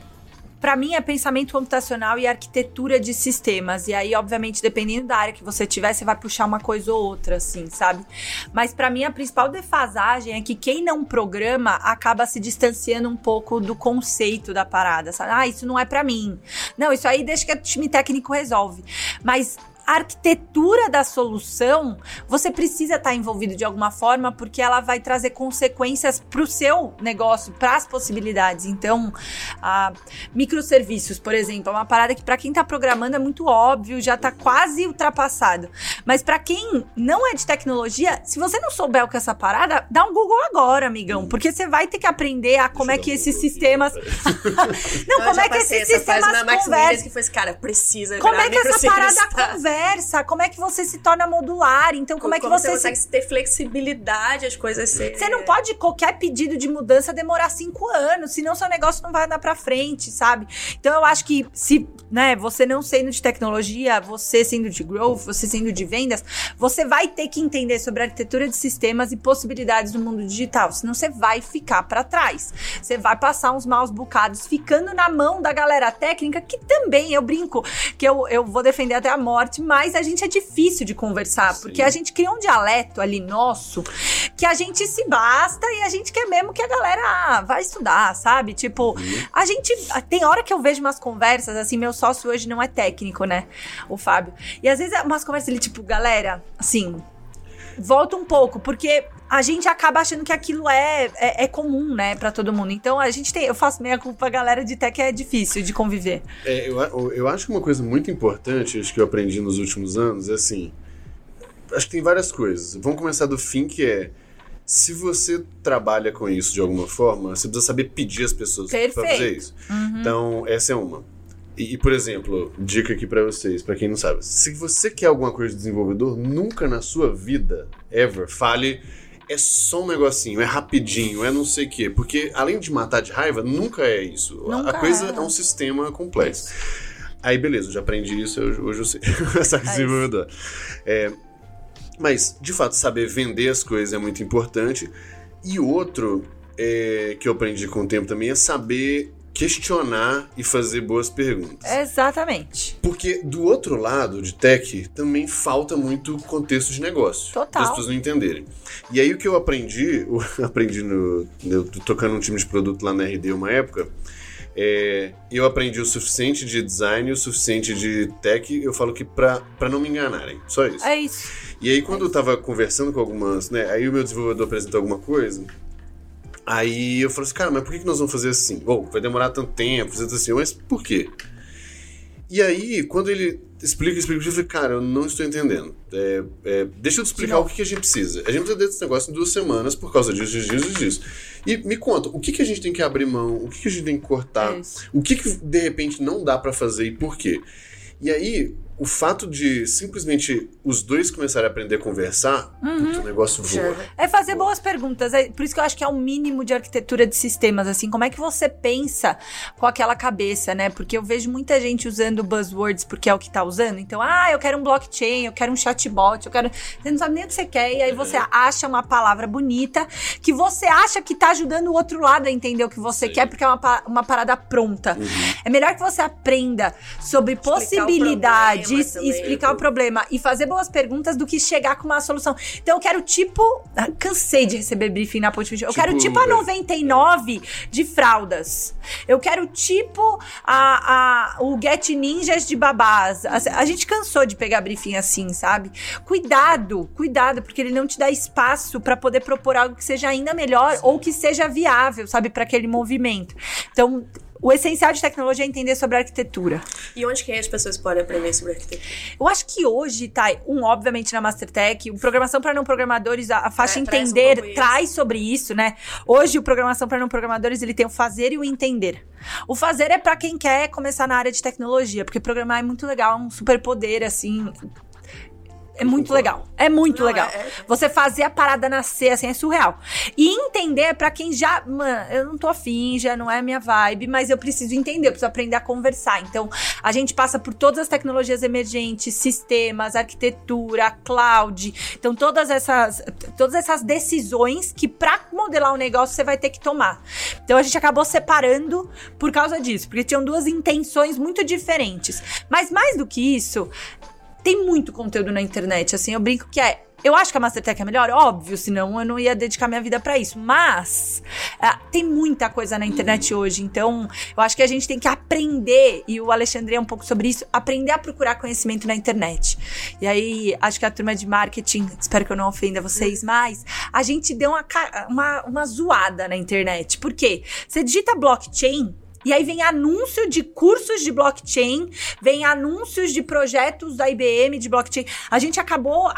para mim é pensamento computacional e arquitetura de sistemas. E aí, obviamente, dependendo da área que você tiver, você vai puxar uma coisa ou outra, assim, sabe? Mas para mim a principal defasagem é que quem não programa acaba se distanciando um pouco do conceito da parada, sabe? Ah, isso não é para mim. Não, isso aí deixa que o time técnico resolve. Mas arquitetura da solução, você precisa estar envolvido de alguma forma, porque ela vai trazer consequências para o seu negócio, para as possibilidades. Então, a microserviços, por exemplo, é uma parada que para quem está programando é muito óbvio, já está quase ultrapassado. Mas para quem não é de tecnologia, se você não souber o que é essa parada, dá um Google agora, amigão, porque você vai ter que aprender a como é que esses sistemas não, Eu como é que esses sistemas na Max conversam? Que foi esse cara, precisa Como é que essa parada microserviço. Conversa? Como é que você se torna modular? Então, como, é que você, se... consegue ter flexibilidade, as coisas serem... Você não pode qualquer pedido de mudança demorar cinco anos, senão seu negócio não vai andar pra frente, sabe? Então eu acho que se, né, você não sendo de tecnologia, você sendo de growth, você sendo de vendas, você vai ter que entender sobre arquitetura de sistemas e possibilidades do mundo digital, senão você vai ficar pra trás. Você vai passar uns maus bocados ficando na mão da galera técnica, que também eu brinco, que eu, eu vou defender até a morte, mas a gente é difícil de conversar, Sim. porque a gente cria um dialeto ali nosso que a gente se basta e a gente quer mesmo que a galera ah, vai estudar, sabe? Tipo, a gente. Tem hora que eu vejo umas conversas, assim, meu sócio hoje não é técnico, né? O Fábio. E às vezes é umas conversas ele, tipo, galera, assim. Volta um pouco, porque a gente acaba achando que aquilo é, é, é comum, né, pra todo mundo. Então a gente tem. Eu faço meia culpa, a galera de tech é difícil de conviver. É, eu, eu acho que uma coisa muito importante, acho que eu aprendi nos últimos anos, é assim. Acho que tem várias coisas. Vamos começar do fim, que é. Se você trabalha com isso de alguma forma, você precisa saber pedir as pessoas pra Perfeito. fazer isso. Então, essa é uma. E, e, por exemplo, dica aqui pra vocês, pra quem não sabe. Se você quer alguma coisa de desenvolvedor, nunca na sua vida, ever, fale é só um negocinho, é rapidinho, é não sei o quê. Porque além de matar de raiva, nunca é isso. Nunca a coisa é. é um sistema complexo. Aí beleza, eu já aprendi isso, eu- hoje eu sei. Essa desenvolvedor. É, mas, de fato, saber vender as coisas é muito importante. E outro é, que eu aprendi com o tempo também é saber questionar e fazer boas perguntas. Exatamente. Porque do outro lado de tech também falta muito contexto de negócio. Total. Para as pessoas não entenderem. E aí o que eu aprendi, eu aprendi no. Eu tô tocando um time de produto lá na RD uma época. é, eu aprendi o suficiente de design o suficiente de tech, eu falo que pra não me enganarem. Só isso. É isso. E aí, quando eu tava conversando com algumas, né? Aí o meu desenvolvedor apresentou alguma coisa. Aí eu falei assim, cara, mas por que nós vamos fazer assim? Bom, vai demorar tanto tempo, fazer assim, mas por quê? E aí, quando ele explica, explica, eu falei, cara, eu não estou entendendo. É, é, deixa eu te explicar o que, que a gente precisa. A gente precisa desse negócio em duas semanas por causa disso, disso, disso, disso. E me conta, o que, que a gente tem que abrir mão? O que, que a gente tem que cortar? É. O que, que de repente não dá pra fazer e por quê? E aí, o fato de simplesmente os dois começarem a aprender a conversar, Uhum. o negócio voa. É fazer boas perguntas. É por isso que eu acho que é o mínimo de arquitetura de sistemas, assim. Como é que você pensa com aquela cabeça, né? Porque eu vejo muita gente usando buzzwords porque é o que tá usando. Então, ah, eu quero um blockchain, eu quero um chatbot, eu quero. Você não sabe nem o que você quer. E aí você acha uma palavra bonita que você acha que tá ajudando o outro lado a entender o que você Sim. quer, porque é uma, uma parada pronta. É melhor que você aprenda sobre Explicar possibilidades problema e também. explicar o problema e fazer boas perguntas do que chegar com uma solução. Então eu quero tipo. ah, Cansei de receber briefing na Ponte 20. Eu Tipo, quero tipo a é. 99 de fraldas. Eu quero tipo a, a, o Get Ninjas de babás. A, a gente cansou de pegar briefing assim, sabe? Cuidado, cuidado, porque ele não te dá espaço pra poder propor algo que seja ainda melhor ou que seja viável, sabe, Pra aquele movimento. Então. O essencial de tecnologia é entender sobre arquitetura. E onde que as pessoas podem aprender sobre arquitetura? Eu acho que hoje, tá, um, obviamente, na Mastertech, o Programação para Não Programadores, a, a faixa É, traz um Entender pouco isso. traz sobre isso, né? Hoje, o Programação para Não Programadores, ele tem o fazer e o entender. O fazer é para quem quer começar na área de tecnologia, porque programar é muito legal, é um superpoder, assim... É muito legal. É muito Não, legal. é- é- Você fazer a parada nascer, assim, é surreal. E entender é pra quem já. Mano, eu não tô afim, já não é minha vibe, mas eu preciso entender, eu preciso aprender a conversar. Então, a gente passa por todas as tecnologias emergentes, sistemas, arquitetura, cloud. Então, todas essas, todas essas decisões que pra modelar um negócio você vai ter que tomar. Então, a gente acabou separando por causa disso, porque tinham duas intenções muito diferentes. Mas mais do que isso, tem muito conteúdo na internet, assim, eu brinco que é. Eu acho que a Mastertech é melhor, óbvio, senão eu não ia dedicar minha vida pra isso. Mas ah, tem muita coisa na internet hoje, então eu acho que a gente tem que aprender, e o Alexandre é um pouco sobre isso, aprender a procurar conhecimento na internet. E aí, acho que a turma de marketing, espero que eu não ofenda vocês, mas a gente deu uma, uma, uma zoada na internet. Por quê? Você digita blockchain, e aí vem anúncio de cursos de blockchain, vem anúncios de projetos da IBM de blockchain. A gente acabou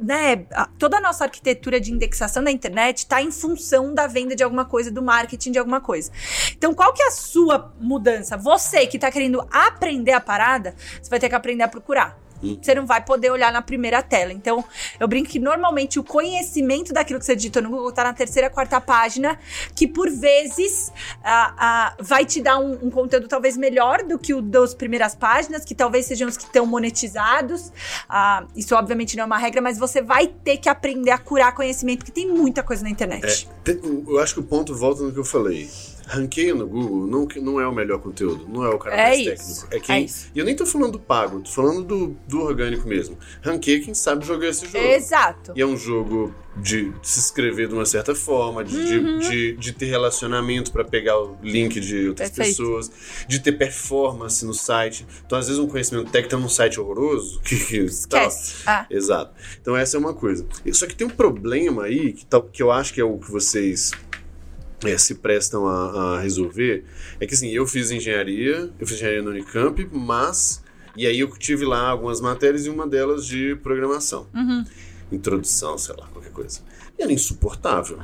né, toda a nossa arquitetura de indexação da internet está em função da venda de alguma coisa, do marketing de alguma coisa. Então, qual que é a sua mudança? Você que está querendo aprender a parada, você vai ter que aprender a procurar. Você não vai poder olhar na primeira tela. Então, eu brinco que normalmente o conhecimento daquilo que você digitou no Google tá na terceira, quarta página, que por vezes ah, ah, vai te dar um, um conteúdo talvez melhor do que o das primeiras páginas, que talvez sejam os que estão monetizados. Ah, isso obviamente não é uma regra, mas você vai ter que aprender a curar conhecimento, porque tem muita coisa na internet. É, eu acho que o ponto volta no que eu falei. Ranqueia no Google não, não é o melhor conteúdo, não é o cara É mais isso, técnico. É é quem, isso. E eu nem tô falando do pago, tô falando do, do orgânico mesmo. Ranqueia quem sabe jogar esse jogo. Exato. E é um jogo de se inscrever de uma certa forma, de, de- Uhum. de, de ter relacionamento pra pegar o link de outras Perfeito. pessoas, de ter performance no site. Então, às vezes, um conhecimento técnico tá num site horroroso que, que. Esquece. Ah. Exato. Então essa é uma coisa. Só que tem um problema aí, que, tal- que eu acho que é o que vocês é, se prestam a, a resolver, é que assim, eu fiz engenharia, eu fiz engenharia no Unicamp, mas... E aí eu tive lá algumas matérias e uma delas de programação. Uhum. Introdução, sei lá, qualquer coisa. E era insuportável.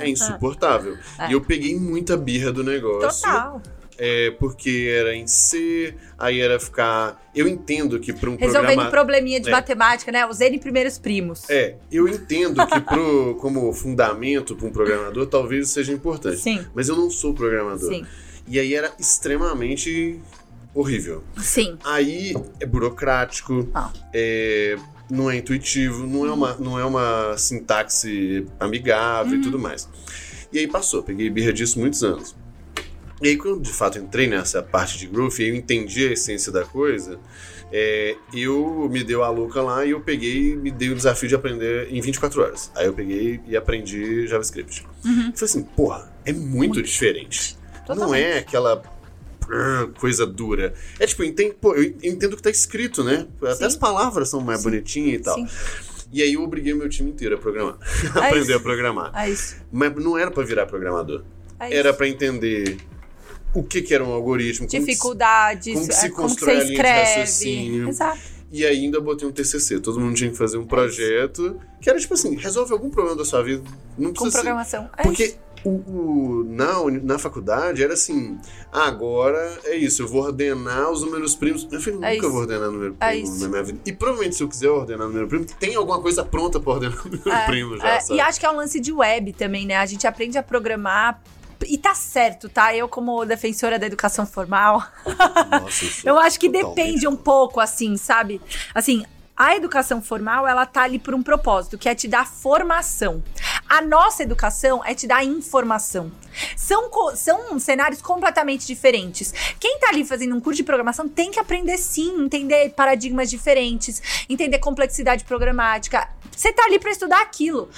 é insuportável. E eu peguei muita birra do negócio. Total. É, porque era em C, aí era ficar. Eu entendo que para um Resolvendo programa. probleminha de É. matemática, né? Os N primeiros primos. É, eu entendo que pro, como fundamento para um programador talvez seja importante. Sim. Mas eu não sou programador. Sim. E aí era extremamente horrível. Sim. Aí é burocrático, Ah. é, não é intuitivo, não é, uma, não é uma sintaxe amigável Uhum. e tudo mais. E aí passou, peguei birra disso muitos anos. E aí, quando de fato entrei nessa parte de growth e eu entendi a essência da coisa, é, eu me deu a louca lá e eu peguei e me dei o desafio de aprender em 24 horas. Aí eu peguei e aprendi JavaScript. Uhum. E falei assim, porra, é muito, diferente. Não Totalmente. é aquela ah, coisa dura. É tipo, eu entendo, pô, eu entendo o que tá escrito, né? Até Sim. as palavras são mais bonitinhas e tal. Sim. E aí eu obriguei meu time inteiro a programar. É aprender isso. a programar. É. Mas não era pra virar programador. É Era pra entender o que, que era um algoritmo, como que se- Dificuldades, como que se é, como que constrói você a linha de escreve. raciocínio. Exato. E ainda botei um TCC. Todo mundo tinha que fazer um projeto que era tipo assim, resolve algum problema da sua vida. Não Com precisa ser programação. É porque o, o- na, na faculdade era assim: ah, agora é isso, eu vou ordenar os números primos. Filho, É nunca isso. vou ordenar número É primo isso. na minha vida. E provavelmente se eu quiser ordenar número primo, tem alguma coisa pronta pra ordenar número É, primo já, é, e acho que é um lance de web também, né? A gente aprende a programar. E tá certo, tá? Eu, como defensora da educação formal, Nossa, eu, sou eu acho que depende um pouco, assim, sabe? Assim, a educação formal, ela tá ali por um propósito, que é te dar formação. A nossa educação é te dar informação. São, são cenários completamente diferentes. Quem tá ali fazendo um curso de programação tem que aprender sim, entender paradigmas diferentes, entender complexidade programática. Você tá ali pra estudar aquilo.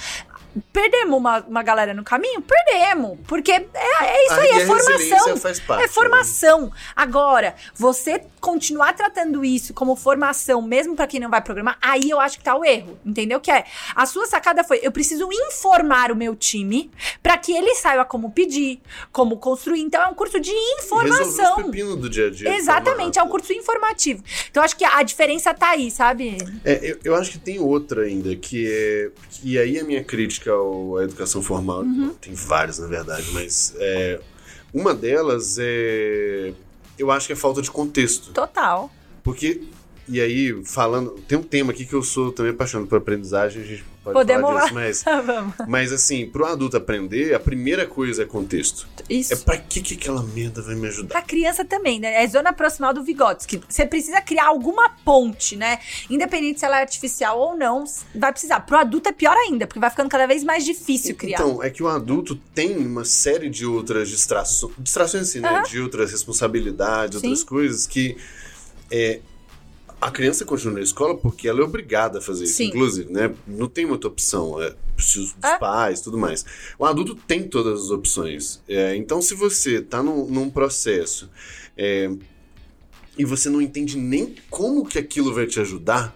Perdemos uma, uma galera no caminho? Perdemos. Porque é, é isso Ah, aí, é a formação. parte, É formação. Agora, você continuar tratando isso como formação, mesmo pra quem não vai programar, aí eu acho que tá o erro. Entendeu? Que é, a sua sacada foi, eu preciso informar o meu time pra que ele saiba como pedir, como construir. Então é um curso de Resolver informação. os pepinos do dia a dia. Exatamente, é um curso informativo. Então acho que a diferença tá aí, sabe? É, eu, eu acho que tem outra ainda, que é. E aí a minha crítica ao- à educação formal. Uhum. Tem várias, na verdade, mas. é, uma delas é. Eu acho que é falta de contexto. Total. Porque. E aí, falando. Tem um tema aqui que eu sou também apaixonado por aprendizagem, a gente pode Podemos falar disso, mas. Vamos. Mas assim, pro adulto aprender, a primeira coisa é contexto. Isso. É pra que, que aquela merda vai me ajudar? Pra criança também, né? É zona proximal do Vygotsky. Você precisa criar alguma ponte, né? Independente se ela é artificial ou não, vai precisar. Pro adulto é pior ainda, porque vai ficando cada vez mais difícil criar. Então, é que o adulto tem uma série de outras distrações, distrações assim, né? Aham. De outras responsabilidades, Sim. outras coisas que é, a criança continua na escola porque ela é obrigada a fazer isso, Sim. inclusive, né? Não tem muita opção, é dos É. pais, tudo mais. O adulto tem todas as opções. É, então, se você tá num, num processo é, e você não entende nem como que aquilo vai te ajudar,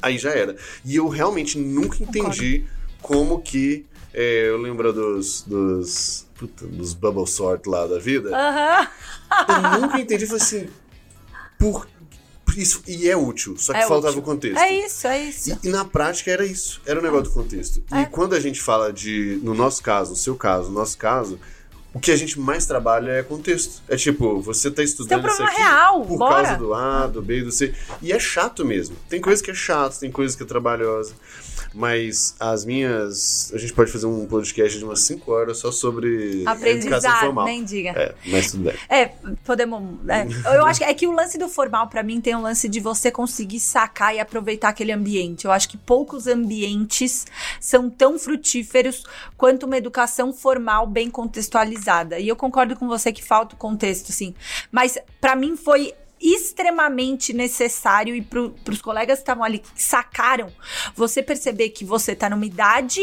aí já era. E eu realmente nunca entendi como que. é, eu lembro dos. dos. puta, dos bubble sort lá da vida. Eu nunca entendi. Falei assim. Por. Isso, e é útil, só que É faltava útil. o contexto. É isso, é isso. E, e na prática era isso, era o negócio do contexto. É. E quando a gente fala de, no nosso caso, no seu caso, no nosso caso, o que a gente mais trabalha é contexto. É tipo, você tá estudando Tem um isso aqui real, por bora. causa do A, do B, do C. E é chato mesmo. Tem coisa que é chato, tem coisa que é trabalhosa. Mas as minhas. A gente pode fazer um podcast de umas 5 horas só sobre educação Aprendizado, formal. nem diga. É, mas tudo bem. É, podemos. é. Eu acho que é que o lance do formal, pra mim, tem um lance de você conseguir sacar e aproveitar aquele ambiente. Eu acho que poucos ambientes são tão frutíferos quanto uma educação formal bem contextualizada. E eu concordo com você que falta o contexto, sim. Mas pra mim foi extremamente necessário e pro, pros colegas que estavam ali que sacaram você perceber que você tá numa idade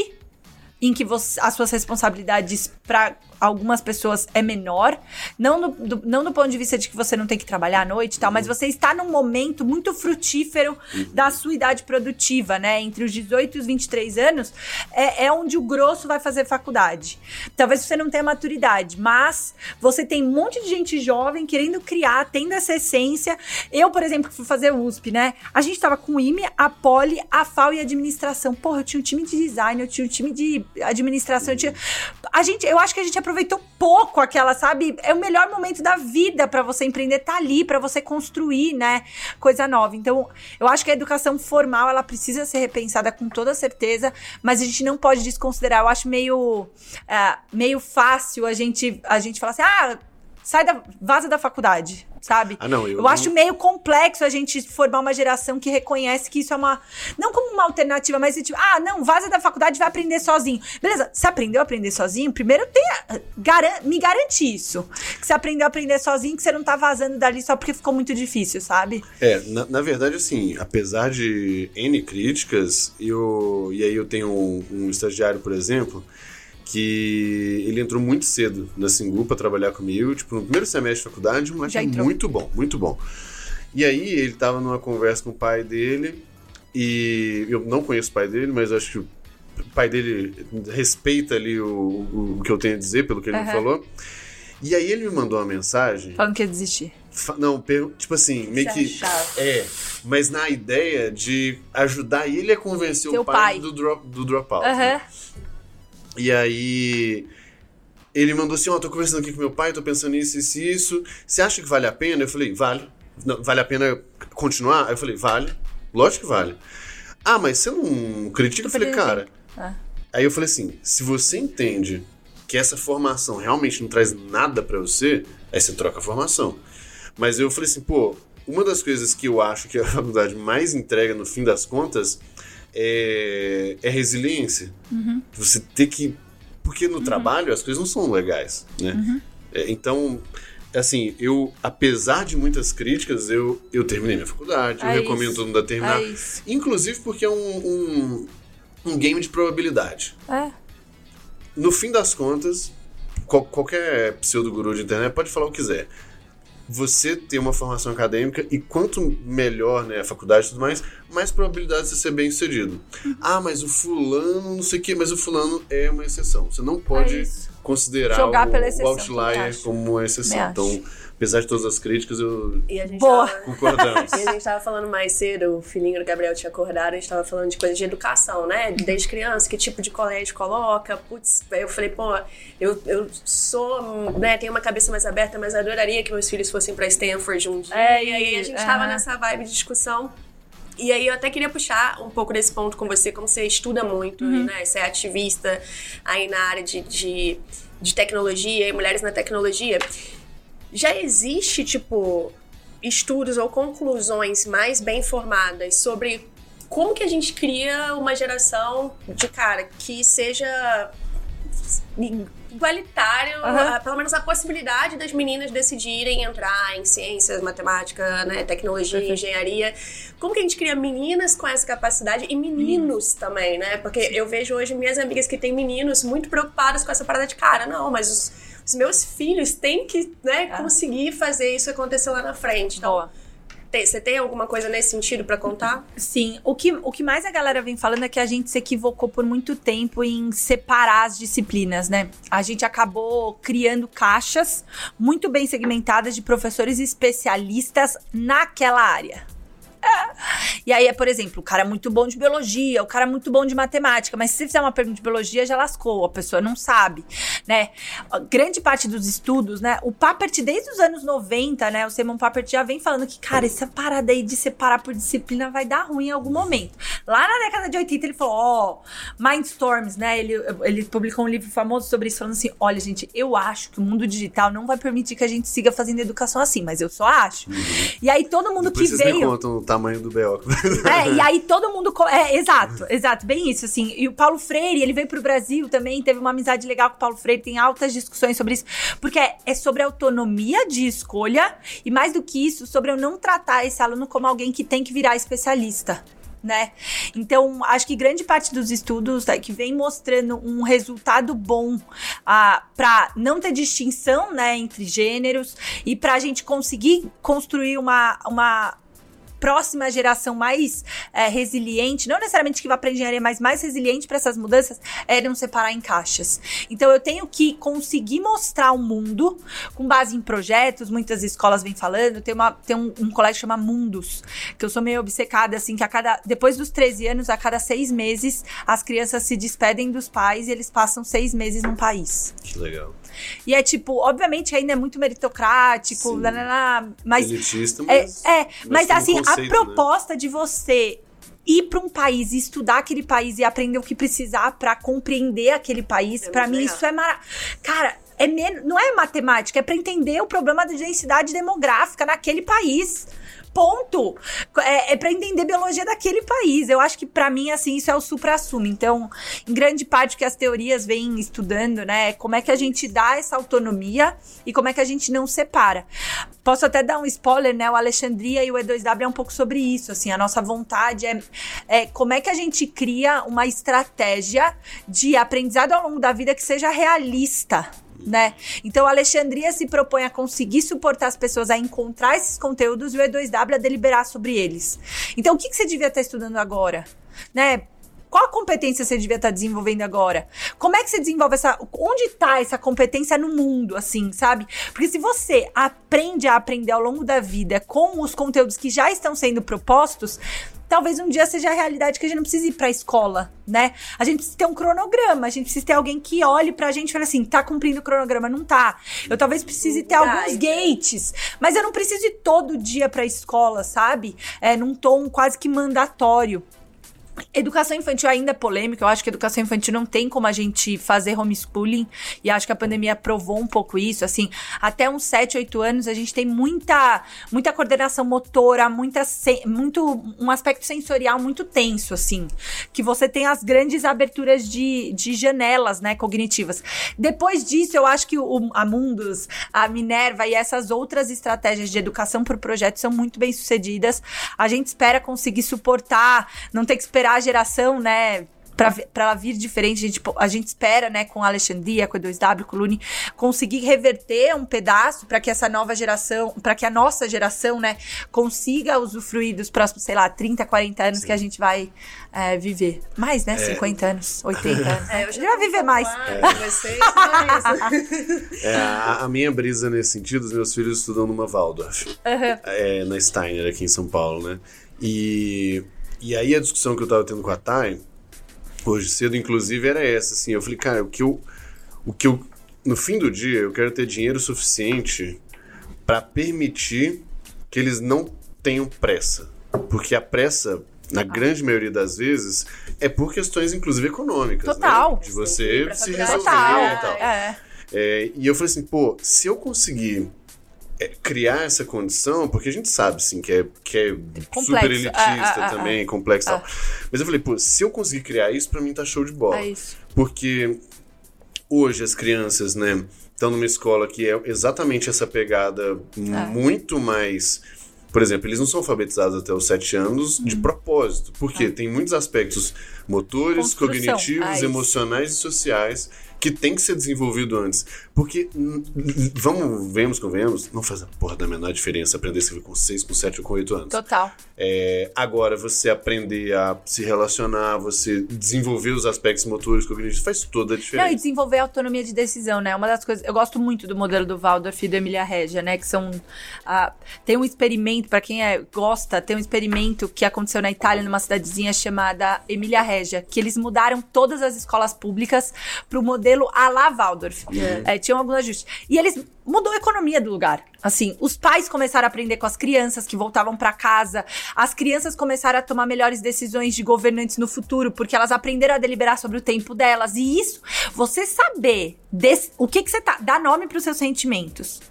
em que você- as suas responsabilidades para algumas pessoas é menor, não do, do- não do ponto de vista de que você não tem que trabalhar à noite e tal, mas você está num momento muito frutífero da sua idade produtiva, né? Entre os 18 e os 23 anos, é, é onde o grosso vai fazer faculdade. Talvez você não tenha maturidade, mas você tem um monte de gente jovem querendo criar, tendo essa essência. Eu, por exemplo, que fui fazer USP, né? A gente tava com o IME, a Poli, a FAO e a administração. Porra, eu tinha um time de design, eu tinha um time de administração, a gente, eu acho que a gente aproveitou pouco aquela, sabe? É o melhor momento da vida para você empreender, tá ali para você construir, né, coisa nova. Então, eu acho que a educação formal, ela precisa ser repensada com toda certeza, mas a gente não pode desconsiderar. Eu acho meio, é, meio fácil a gente, a gente falar assim, ah, sai da, vaza da faculdade sabe? Ah, não, eu, eu acho meio complexo a gente formar uma geração que reconhece que isso é uma. Não como uma alternativa, mas tipo, ah, não, vaza da faculdade vai aprender sozinho. Beleza, você aprendeu a aprender sozinho? Primeiro tenha. Garan me garante isso. Que você aprendeu a aprender sozinho, que você não tá vazando dali só porque ficou muito difícil, sabe? É, na, na verdade, assim, apesar de N críticas, eu, e aí eu tenho um, um estagiário, por exemplo que ele entrou muito cedo na Singu para trabalhar comigo, tipo, no primeiro semestre de faculdade, um moleque muito bom, muito bom. E aí ele tava numa conversa com o pai dele, e eu não conheço o pai dele, mas acho que o pai dele respeita ali o, o, o que eu tenho a dizer, pelo que ele uhum. me falou. E aí ele me mandou uma mensagem. Falando que ia desistir. Não, tipo assim, meio que. É, mas na ideia de ajudar ele a convencer Seu o pai, pai, do, drop, do dropout. Uhum. Né? E aí ele mandou assim, ó, oh, tô conversando aqui com meu pai, tô pensando nisso, isso e isso. Você acha que vale a pena? Eu falei, vale. Não, vale a pena continuar? Aí eu falei, vale. Lógico que vale. Ah, mas você não critica? Eu falei, cara. Ah. Aí eu falei assim, se você entende que essa formação realmente não traz nada para você, aí você troca a formação. Mas eu falei assim, pô, uma das coisas que eu acho que a faculdade mais entrega no fim das contas é, é resiliência. Uhum. Você ter que. Porque no uhum. trabalho as coisas não são legais, né? Uhum. É, então, assim, eu, apesar de muitas críticas, eu, eu terminei minha faculdade, é eu recomendo todo mundo a terminar. É inclusive porque é um, um, um, game de probabilidade. É. No fim das contas, qual, qualquer pseudo-guru de internet pode falar o que quiser você ter uma formação acadêmica e quanto melhor né, a faculdade e tudo mais, mais probabilidade de você ser bem sucedido. Uhum. Ah, mas o fulano, não sei o que, mas o fulano é uma exceção. Você não pode é considerar Jogar o, exceção, o outlier como uma exceção. Então, apesar de todas as críticas, eu e a gente Boa. Tava... concordamos. e a gente estava falando mais cedo, o filhinho do Gabriel tinha acordado, a gente estava falando de coisa de educação, né? Desde criança, que tipo de colégio coloca. Putz, eu falei, pô, eu, eu sou, né, tenho uma cabeça mais aberta, mas adoraria que meus filhos fossem para Stanford um dia. É, e aí a gente estava nessa vibe de discussão. E aí eu até queria puxar um pouco desse ponto com você, como você estuda muito, uhum. né? Você é ativista aí na área de, de, de tecnologia e mulheres na tecnologia. Já existe, tipo, estudos ou conclusões mais bem formadas sobre como que a gente cria uma geração de cara que seja igualitário, uhum. pelo menos a possibilidade das meninas decidirem entrar em ciências, matemática, né, tecnologia, uhum. engenharia. Como que a gente cria meninas com essa capacidade e meninos uhum. também, né? Porque eu vejo hoje minhas amigas que têm meninos muito preocupadas com essa parada de cara, não, mas os, os meus filhos têm que, né, ah. conseguir fazer isso acontecer lá na frente. Então, Boa. Você tem alguma coisa nesse sentido para contar? Sim. O que, o que mais a galera vem falando é que a gente se equivocou por muito tempo em separar as disciplinas, né? A gente acabou criando caixas muito bem segmentadas de professores especialistas naquela área. E aí é, por exemplo, o cara é muito bom de biologia, o cara é muito bom de matemática, mas se você fizer uma pergunta de biologia, já lascou, a pessoa não sabe, né? Grande parte dos estudos, né? O Papert, desde os anos 90, né? O Simon Papert já vem falando que, cara, essa parada aí de separar por disciplina vai dar ruim em algum momento. Lá na década de 80, ele falou, ó, oh, Mindstorms, né? Ele, ele publicou um livro famoso sobre isso, falando assim: olha, gente, eu acho que o mundo digital não vai permitir que a gente siga fazendo educação assim, mas eu só acho. Uhum. E aí todo mundo Depois que veio. Me contam tamanho do B.O. É, e aí todo mundo. É, exato, exato, bem isso, assim. E o Paulo Freire, ele veio pro Brasil também, teve uma amizade legal com o Paulo Freire, tem altas discussões sobre isso, porque é, é sobre autonomia de escolha e, mais do que isso, sobre eu não tratar esse aluno como alguém que tem que virar especialista né? Então, acho que grande parte dos estudos tá, que vem mostrando um resultado bom ah, para não ter distinção, né, entre gêneros e para a gente conseguir construir uma, uma próxima geração mais é, resiliente, não necessariamente que vá para engenharia, mas mais resiliente para essas mudanças, é não separar em caixas. Então eu tenho que conseguir mostrar o mundo com base em projetos, muitas escolas vêm falando, tem, uma, tem um, um colégio que chama Mundos, que eu sou meio obcecada, assim, que a cada, depois dos 13 anos, a cada seis meses, as crianças se despedem dos pais e eles passam seis meses num país. Que legal. E é tipo, obviamente ainda é muito meritocrático, Sim. lá, lá, lá, mas Elitista, é, mas. é, mas, tem um assim, conceito, a né? proposta de você ir para um país e estudar aquele país e aprender o que precisar para compreender aquele país, É pra muito mim isso é mara... Cara, é men... não é matemática, é para entender o problema da densidade demográfica naquele país. Ponto. É, é para entender biologia daquele país. Eu acho que pra mim assim isso é o supra-sumo. Então, em grande parte que as teorias vêm estudando, né, é como é que a gente dá essa autonomia e como é que a gente não separa. Posso até dar um spoiler, né? O Alexandria e o E2W é um pouco sobre isso. Assim, a nossa vontade é, é como é que a gente cria uma estratégia de aprendizado ao longo da vida que seja realista. Né? Então, a Alexandria se propõe a conseguir suportar as pessoas a encontrar esses conteúdos e o E2W a deliberar sobre eles. Então, o que, que você devia estar estudando agora? Né? Qual a competência você devia estar desenvolvendo agora? Como é que você desenvolve essa. Onde está essa competência no mundo, assim, sabe? Porque se você aprende a aprender ao longo da vida com os conteúdos que já estão sendo propostos, talvez um dia seja a realidade que a gente não precisa ir pra escola, né? A gente precisa ter um cronograma, a gente precisa ter alguém que olhe pra gente e fale assim, tá cumprindo o cronograma? Não tá. Eu talvez precise ter alguns gates, mas eu não preciso ir todo dia pra escola, sabe? É, num tom quase que mandatório. Educação infantil ainda é polêmica. Eu acho que educação infantil não tem como a gente fazer homeschooling. E acho que a pandemia provou um pouco isso. Assim, até uns 7, 8 anos, a gente tem muita, muita coordenação motora, muita muito, um aspecto sensorial muito tenso, assim. Que você tem as grandes aberturas de, de janelas, né, cognitivas. Depois disso, eu acho que o, a Mundus, a Minerva e essas outras estratégias de educação por projeto são muito bem sucedidas. A gente espera conseguir suportar, não ter que esperar geração, né? Pra ela vir diferente, a gente, a gente espera, né, com a Alexandria, com a 2W, com o Lune, conseguir reverter um pedaço para que essa nova geração, para que a nossa geração, né, consiga usufruir dos próximos, sei lá, 30, 40 anos que a gente vai é, viver. Mais, né? 50 anos, 80 anos. É, eu a gente já vai tô viver mais. É, a, a minha brisa nesse sentido, os meus filhos estudam numa Waldorf, é, na Steiner, aqui em São Paulo, né? E, e aí a discussão que eu tava tendo com a Thay, hoje cedo, inclusive, era essa, assim, eu falei, cara, o que eu, o que eu, no fim do dia, eu quero ter dinheiro suficiente para permitir que eles não tenham pressa, porque a pressa na grande maioria das vezes, é por questões, inclusive, econômicas. Total. Né? De você se resolver Total. e tal. É. É, e eu falei assim, pô, se eu conseguir criar essa condição, porque a gente sabe, assim, que é, que é Complexo. super elitista Ah, ah, ah, também, complexo e tal. Mas eu falei, pô, se eu conseguir criar isso, pra mim tá show de bola. É isso. Porque hoje as crianças, né, estão numa escola que é exatamente essa pegada muito mais. Por exemplo, eles não são alfabetizados até os sete anos de propósito. Porque tem muitos aspectos motores, Construção. cognitivos, Ah, emocionais e sociais que tem que ser desenvolvido antes. Porque, vamos, vemos, convenhamos, não faz a porra da menor diferença aprender a escrever com 6, com 7 ou com 8 anos. Total. É, agora, você aprender a se relacionar, você desenvolver os aspectos motores, cognitivos, faz toda a Não, e diferença. desenvolver a autonomia de decisão, né? Uma das coisas. Eu gosto muito do modelo do Waldorf e do Emília Regia, né? Que são. ah, tem um experimento, pra quem é, gosta, tem um experimento que aconteceu na Itália, numa cidadezinha chamada Emília Regia, que eles mudaram todas as escolas públicas pro modelo à la Waldorf. É, tinham alguns ajustes. E eles mudou a economia do lugar. Assim, os pais começaram a aprender com as crianças que voltavam pra casa, as crianças começaram a tomar melhores decisões de governantes no futuro, porque elas aprenderam a deliberar sobre o tempo delas. E isso, você saber des- o que que você tá, dar nome pros seus sentimentos,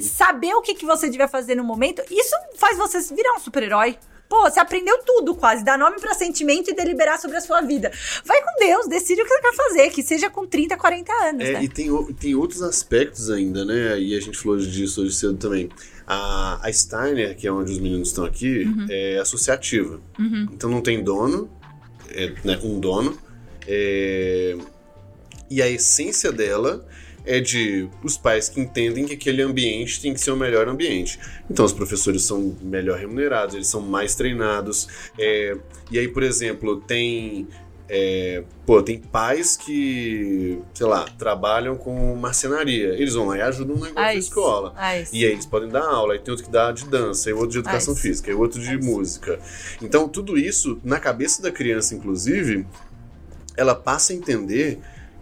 saber o que que você devia fazer no momento, isso faz você virar um super-herói. Pô, você aprendeu tudo quase, dar nome pra sentimento e deliberar sobre a sua vida. Vai com Deus, decide o que você quer fazer, que seja com 30, 40 anos, É, né? e tem, tem outros aspectos ainda, né? E a gente falou disso hoje cedo também. A, a Steiner, que é onde os meninos estão aqui, Uhum. é associativa. Então não tem dono, é, né, um dono. é, e a essência dela é de os pais que entendem que aquele ambiente tem que ser o melhor ambiente. Então os professores são melhor remunerados, eles são mais treinados. é, e aí, por exemplo, tem. é, pô, tem pais que, sei lá, trabalham com marcenaria. Eles vão lá e ajudam um negócio Ah, na isso. escola. Ah. E aí eles podem dar aula, aí tem outro que dá de dança, aí outro de educação Ah, isso. física, aí outro de Ah, música. Então, tudo isso, na cabeça da criança, inclusive, ela passa a entender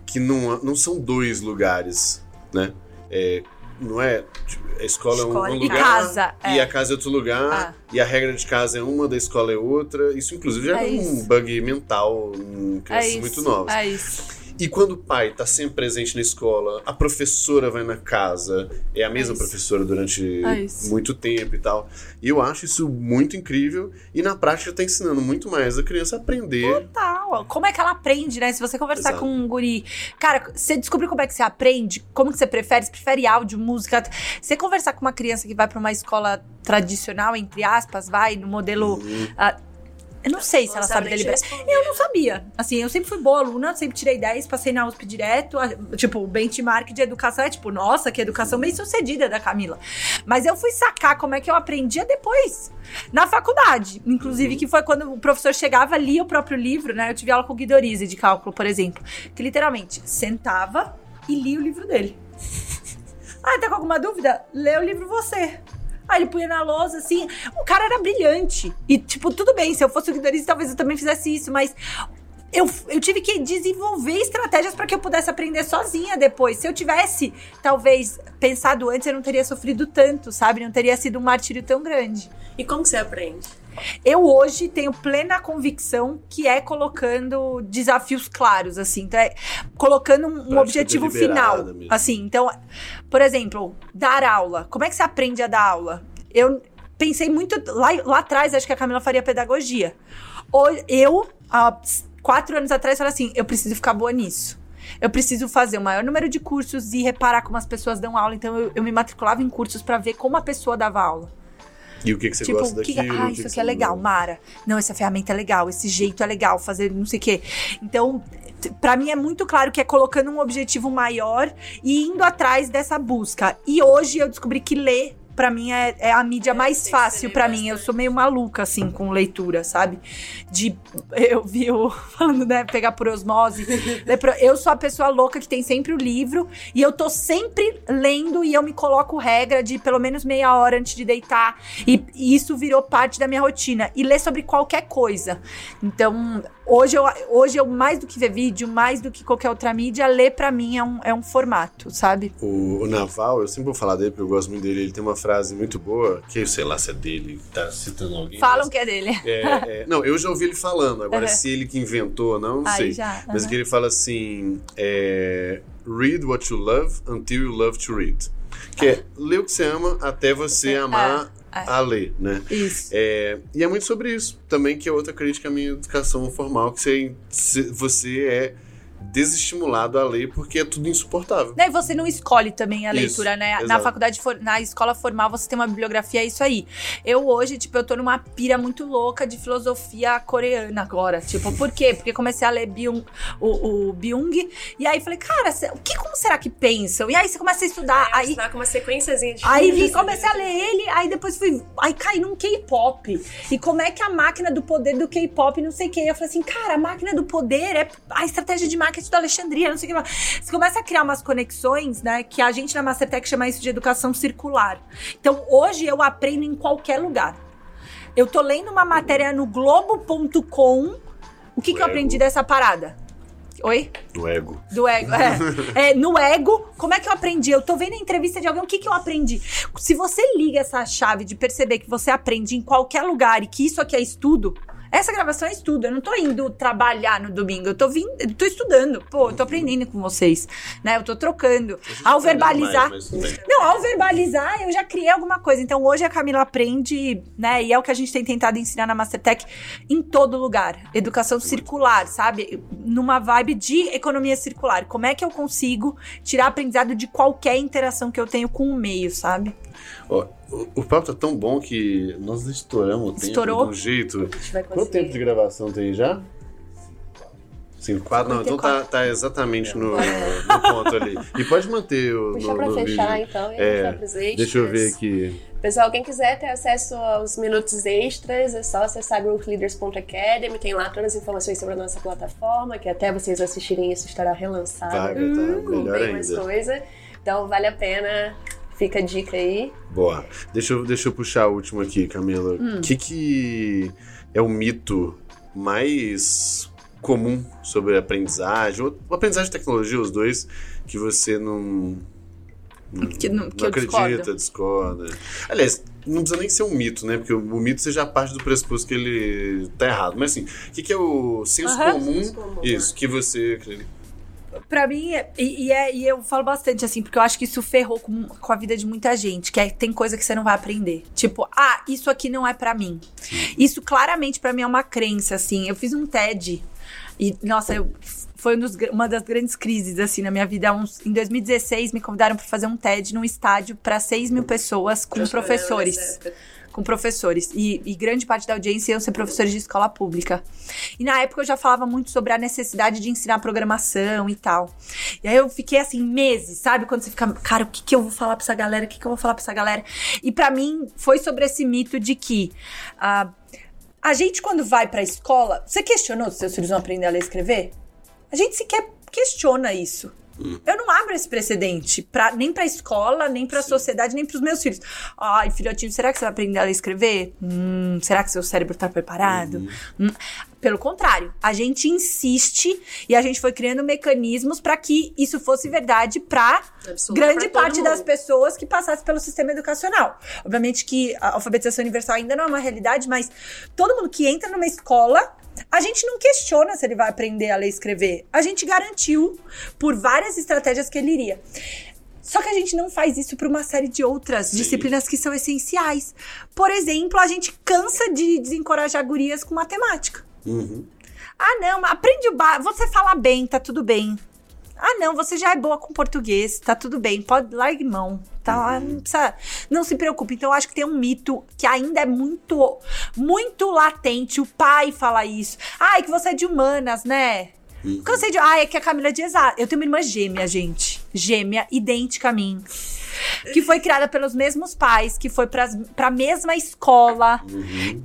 que não, não são dois lugares, né? É, não é. tipo, A escola, é um- Escola um, e lugar. casa, E é. a casa é outro lugar. Ah. E a regra de casa é uma, da escola é outra. Isso, inclusive, já É um isso. bug mental em É crianças muito novas. É isso. E quando o pai tá sempre presente na escola, a professora vai na casa, é a mesma isso. professora durante É muito tempo e tal. E eu acho isso muito incrível e na prática tá ensinando muito mais a criança a aprender. Total. Como é que ela aprende, né? Se você conversar Exato. com um guri. Cara, você descobrir como é que você aprende, como que você prefere, você prefere áudio, música. Você conversar com uma criança que vai pra uma escola tradicional, entre aspas, vai, no modelo. Uhum. ah, eu não sei se ela sabe deliberar. Eu não sabia. Assim, eu sempre fui boa aluna, sempre tirei 10, passei na USP direto. a- Tipo, o benchmark de educação é tipo, nossa, que educação bem sucedida da Camila. Mas eu fui sacar como é que eu aprendia depois. Na faculdade, inclusive, que foi quando o professor chegava, lia o próprio livro, né? Eu tive aula com o Guidorize de cálculo, por exemplo. Que literalmente sentava e lia o livro dele. Ah, tá com alguma dúvida? Lê o livro você. Aí ele punha na lousa, assim. O cara era brilhante. E, tipo, tudo bem, se eu fosse o guitarista, talvez eu também fizesse isso, mas. Eu, eu tive que desenvolver estratégias para que eu pudesse aprender sozinha depois. Se eu tivesse, talvez, pensado antes, eu não teria sofrido tanto, sabe? Não teria sido um martírio tão grande. E como você aprende? Eu hoje tenho plena convicção que é colocando desafios claros, assim. Então é colocando um, um objetivo final. mesmo. Assim, então, por exemplo, dar aula. Como é que você aprende a dar aula? Eu pensei muito. Lá, lá atrás, acho que a Camila faria pedagogia. Ou eu, há quatro anos atrás, falei assim: eu preciso ficar boa nisso. Eu preciso fazer o maior número de cursos e reparar como as pessoas dão aula. Então, eu, eu me matriculava em cursos para ver como a pessoa dava aula. E o que, que você Tipo, gosta que, daquilo? ah, que isso aqui é legal, Mara. Não, essa ferramenta é legal, esse jeito é legal, fazer não sei o quê. Então, pra mim é muito claro que é colocando um objetivo maior e indo atrás dessa busca. E hoje eu descobri que ler, pra mim, é, é a mídia É, mais fácil pra mim. Eu sou meio maluca, assim, com leitura, sabe? De. Eu vi o. Falando, né? Pegar por osmose. eu sou a pessoa louca que tem sempre o livro e eu tô sempre lendo e eu me coloco regra de pelo menos meia hora antes de deitar. E, e isso virou parte da minha rotina. E ler sobre qualquer coisa. Então, hoje eu, hoje eu mais do que ver vídeo, mais do que qualquer outra mídia, ler pra mim é um, é um formato, sabe? O, o Naval, eu sempre vou falar dele porque eu gosto muito dele. Ele tem uma frase muito boa, que eu sei lá se é dele, tá citando alguém. Falam mas- que é dele. É, é, não, eu já ouvi ele falando. Agora, Uhum. se ele que inventou ou não, não sei. já, Mas uhum. que ele fala assim: é, read what you love until you love to read. Que é ler o que você ama até você amar é. A ler, né? Isso. É, e é muito sobre isso. Também que é outra crítica à minha educação formal, que você, você é desestimulado a ler porque é tudo insuportável. Né, E você não escolhe também a Isso, leitura, né? Na exato. faculdade, for- na escola formal, você tem uma bibliografia, é isso aí. Eu hoje, tipo, eu tô numa pira muito louca de filosofia coreana agora. Tipo, por quê? Porque comecei a ler Byung, o, o Byung, e aí falei, cara, o que, como será que pensam? E aí você começa a estudar, Aí, aí... dá com uma sequenciazinha de Aí vi, comecei a ler ele, aí depois fui. Aí caí num K-pop. E como é que a máquina do poder do K-pop, não sei o quê. Eu falei assim, cara, a máquina do poder é a estratégia de marketing da Alexandria, não sei o que. Você começa a criar umas conexões, né? Que a gente na Mastertech chama isso de educação circular. Então hoje eu aprendo em qualquer lugar. Eu tô lendo uma matéria no Globo.com. O que, que eu aprendi dessa parada? Oi? Do ego. Do ego, é. É, No ego, como é que eu aprendi? Eu tô vendo a entrevista de alguém, o que, que eu aprendi? Se você liga essa chave de perceber que você aprende em qualquer lugar e que isso aqui é estudo, essa gravação é estudo. Eu não tô indo trabalhar no domingo, eu tô vindo, eu tô estudando. Pô, eu tô aprendendo com vocês, né? Eu tô trocando. Ao verbalizar. Mais. Não, ao verbalizar, eu já criei alguma coisa. Então, hoje a Camila aprende, né? E é o que a gente tem tentado ensinar na Mastertech em todo lugar. Educação circular, sabe? Numa vibe de economia circular. Como é que eu consigo tirar aprendizado de qualquer interação que eu tenho com o meio, sabe? O, o papo tá tão bom que nós estouramos o tempo Estourou? de um jeito. Quanto tempo de gravação tem já? 5, 4, não, então tá, tá exatamente no, no ponto ali. E pode manter o. Puxar no, pra no fechar, vídeo. então, e É, extras. Deixa eu ver aqui. Pessoal, quem quiser ter acesso aos minutos extras, é só acessar growthleaders.academy. Tem lá todas as informações sobre a nossa plataforma, que até vocês assistirem isso estará relançado. Vai, tá com melhor bem mais ainda. coisa. Então vale a pena. Fica a dica aí. Boa. Deixa eu, deixa eu puxar o último aqui, Camila. O que, que é o mito mais comum sobre a aprendizagem, ou a aprendizagem e tecnologia, os dois, que você não. não- Que não- que eu acredita, discorda. Aliás, não precisa nem ser um mito, né? Porque o, o mito seja parte do pressuposto que ele tá errado. Mas assim, o que, que é o senso Aham. comum? Senso comum, isso, que você acredita. Pra mim, é- e, e é, e eu falo bastante assim, porque eu acho que isso ferrou com, com a vida de muita gente, que é, tem coisa que você não vai aprender. Tipo, ah, isso aqui não é pra mim. Isso claramente pra mim é uma crença, assim. Eu fiz um TED e, nossa, eu, foi um dos uma das grandes crises, assim, na minha vida. Uns, em 2016, me convidaram pra fazer um TED num estádio pra 6 mil pessoas com eu lembro professores. Com professores. E, e grande parte da audiência iam ser professores de escola pública. E na época eu já falava muito sobre a necessidade de ensinar programação e tal. E aí eu fiquei assim, meses, sabe? Quando você fica, cara, o que, que eu vou falar pra essa galera? O que, que eu vou falar pra essa galera? E pra mim foi sobre esse mito de que. ah, a gente, quando vai pra escola. Você questionou se seus filhos vão aprender a ler e escrever? A gente sequer questiona isso. Eu não abro esse precedente, pra, nem pra escola, nem pra sociedade, nem pros meus filhos. Ai, filhotinho, será que você vai aprender a escrever? Hum, será que seu cérebro tá preparado? Hum. Pelo contrário, a gente insiste e a gente foi criando mecanismos pra que isso fosse verdade pra Absoluta grande pra parte das mundo. pessoas que passassem pelo sistema educacional. Obviamente que a alfabetização universal ainda não é uma realidade, mas todo mundo que entra numa escola, a gente não questiona se ele vai aprender a ler e escrever. A gente garantiu por várias estratégias que ele iria. Só que a gente não faz isso para uma série de outras Sim. disciplinas que são essenciais. Por exemplo, a gente cansa de desencorajar gurias com matemática. Uhum. Ah, não, mas aprende o básico. Você fala bem, tá tudo bem. Ah, não, você já é boa com português, tá tudo bem. Pode largue mão. Tá lá, não precisa. Não se preocupe. Então, eu acho que tem um mito que ainda é muito, muito latente. O pai fala isso. Ai, que você é de humanas, né? Cansei de. Ai, é que a Camila é de exato. Eu tenho uma irmã gêmea, gente. Gêmea, idêntica a mim. Que foi criada pelos mesmos pais, que foi pras, pra mesma escola Uhum.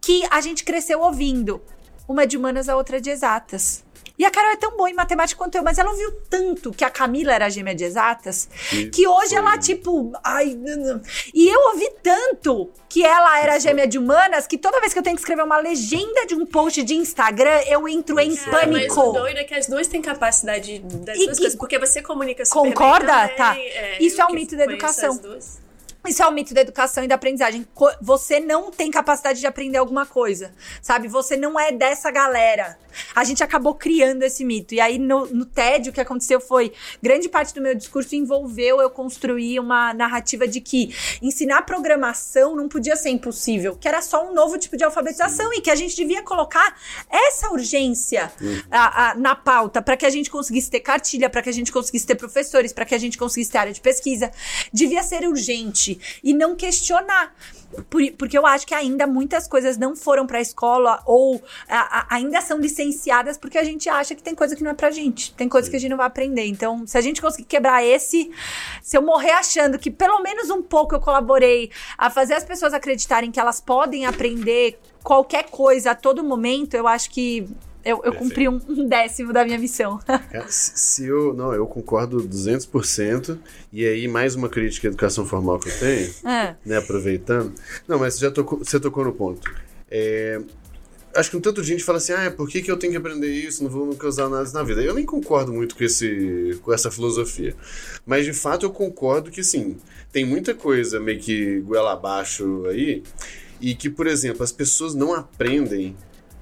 que a gente cresceu ouvindo. Uma é de humanas, a outra é de exatas. E a Carol é tão boa em matemática quanto eu, mas ela ouviu tanto que a Camila era gêmea de exatas, Que que hoje foi- ela, tipo, ai. não, não. E eu ouvi tanto que ela era gêmea de humanas que toda vez que eu tenho que escrever uma legenda de um post de Instagram, eu entro em Cara, mas o pânico. doido é que as duas têm capacidade das E- duas e- coisas, porque você comunica super bem Concorda? também, Tá. Isso eu é um mito da educação. as duas. Isso é o mito da educação e da aprendizagem. Você não tem capacidade de aprender alguma coisa, sabe? Você não é dessa galera. A gente acabou criando esse mito. E aí, no, no TED, o que aconteceu foi: grande parte do meu discurso envolveu eu construir uma narrativa de que ensinar programação não podia ser impossível, que era só um novo tipo de alfabetização e que a gente devia colocar essa urgência a- a- na pauta para que a gente conseguisse ter cartilha, para que a gente conseguisse ter professores, para que a gente conseguisse ter área de pesquisa. Devia ser urgente e não questionar. Por- porque eu acho que ainda muitas coisas não foram pra escola ou a- a- ainda são licenciadas porque a gente acha que tem coisa que não é pra gente. Tem coisa que a gente não vai aprender. Então, se a gente conseguir quebrar esse, se eu morrer achando que pelo menos um pouco eu colaborei a fazer as pessoas acreditarem que elas podem aprender qualquer coisa a todo momento, eu acho que eu, eu cumpri um, um décimo da minha missão. Se eu. Não, eu concordo 200%. E aí, mais uma crítica à educação formal que eu tenho, É. né? Aproveitando. Não, mas você já tocou, você tocou no ponto. É, acho que um tanto de gente fala assim: ah, por que, que eu tenho que aprender isso? Não vou nunca usar nada na vida. Eu nem concordo muito com, esse, com essa filosofia. Mas de fato eu concordo que, sim, tem muita coisa meio que goela abaixo aí. E que, por exemplo, as pessoas não aprendem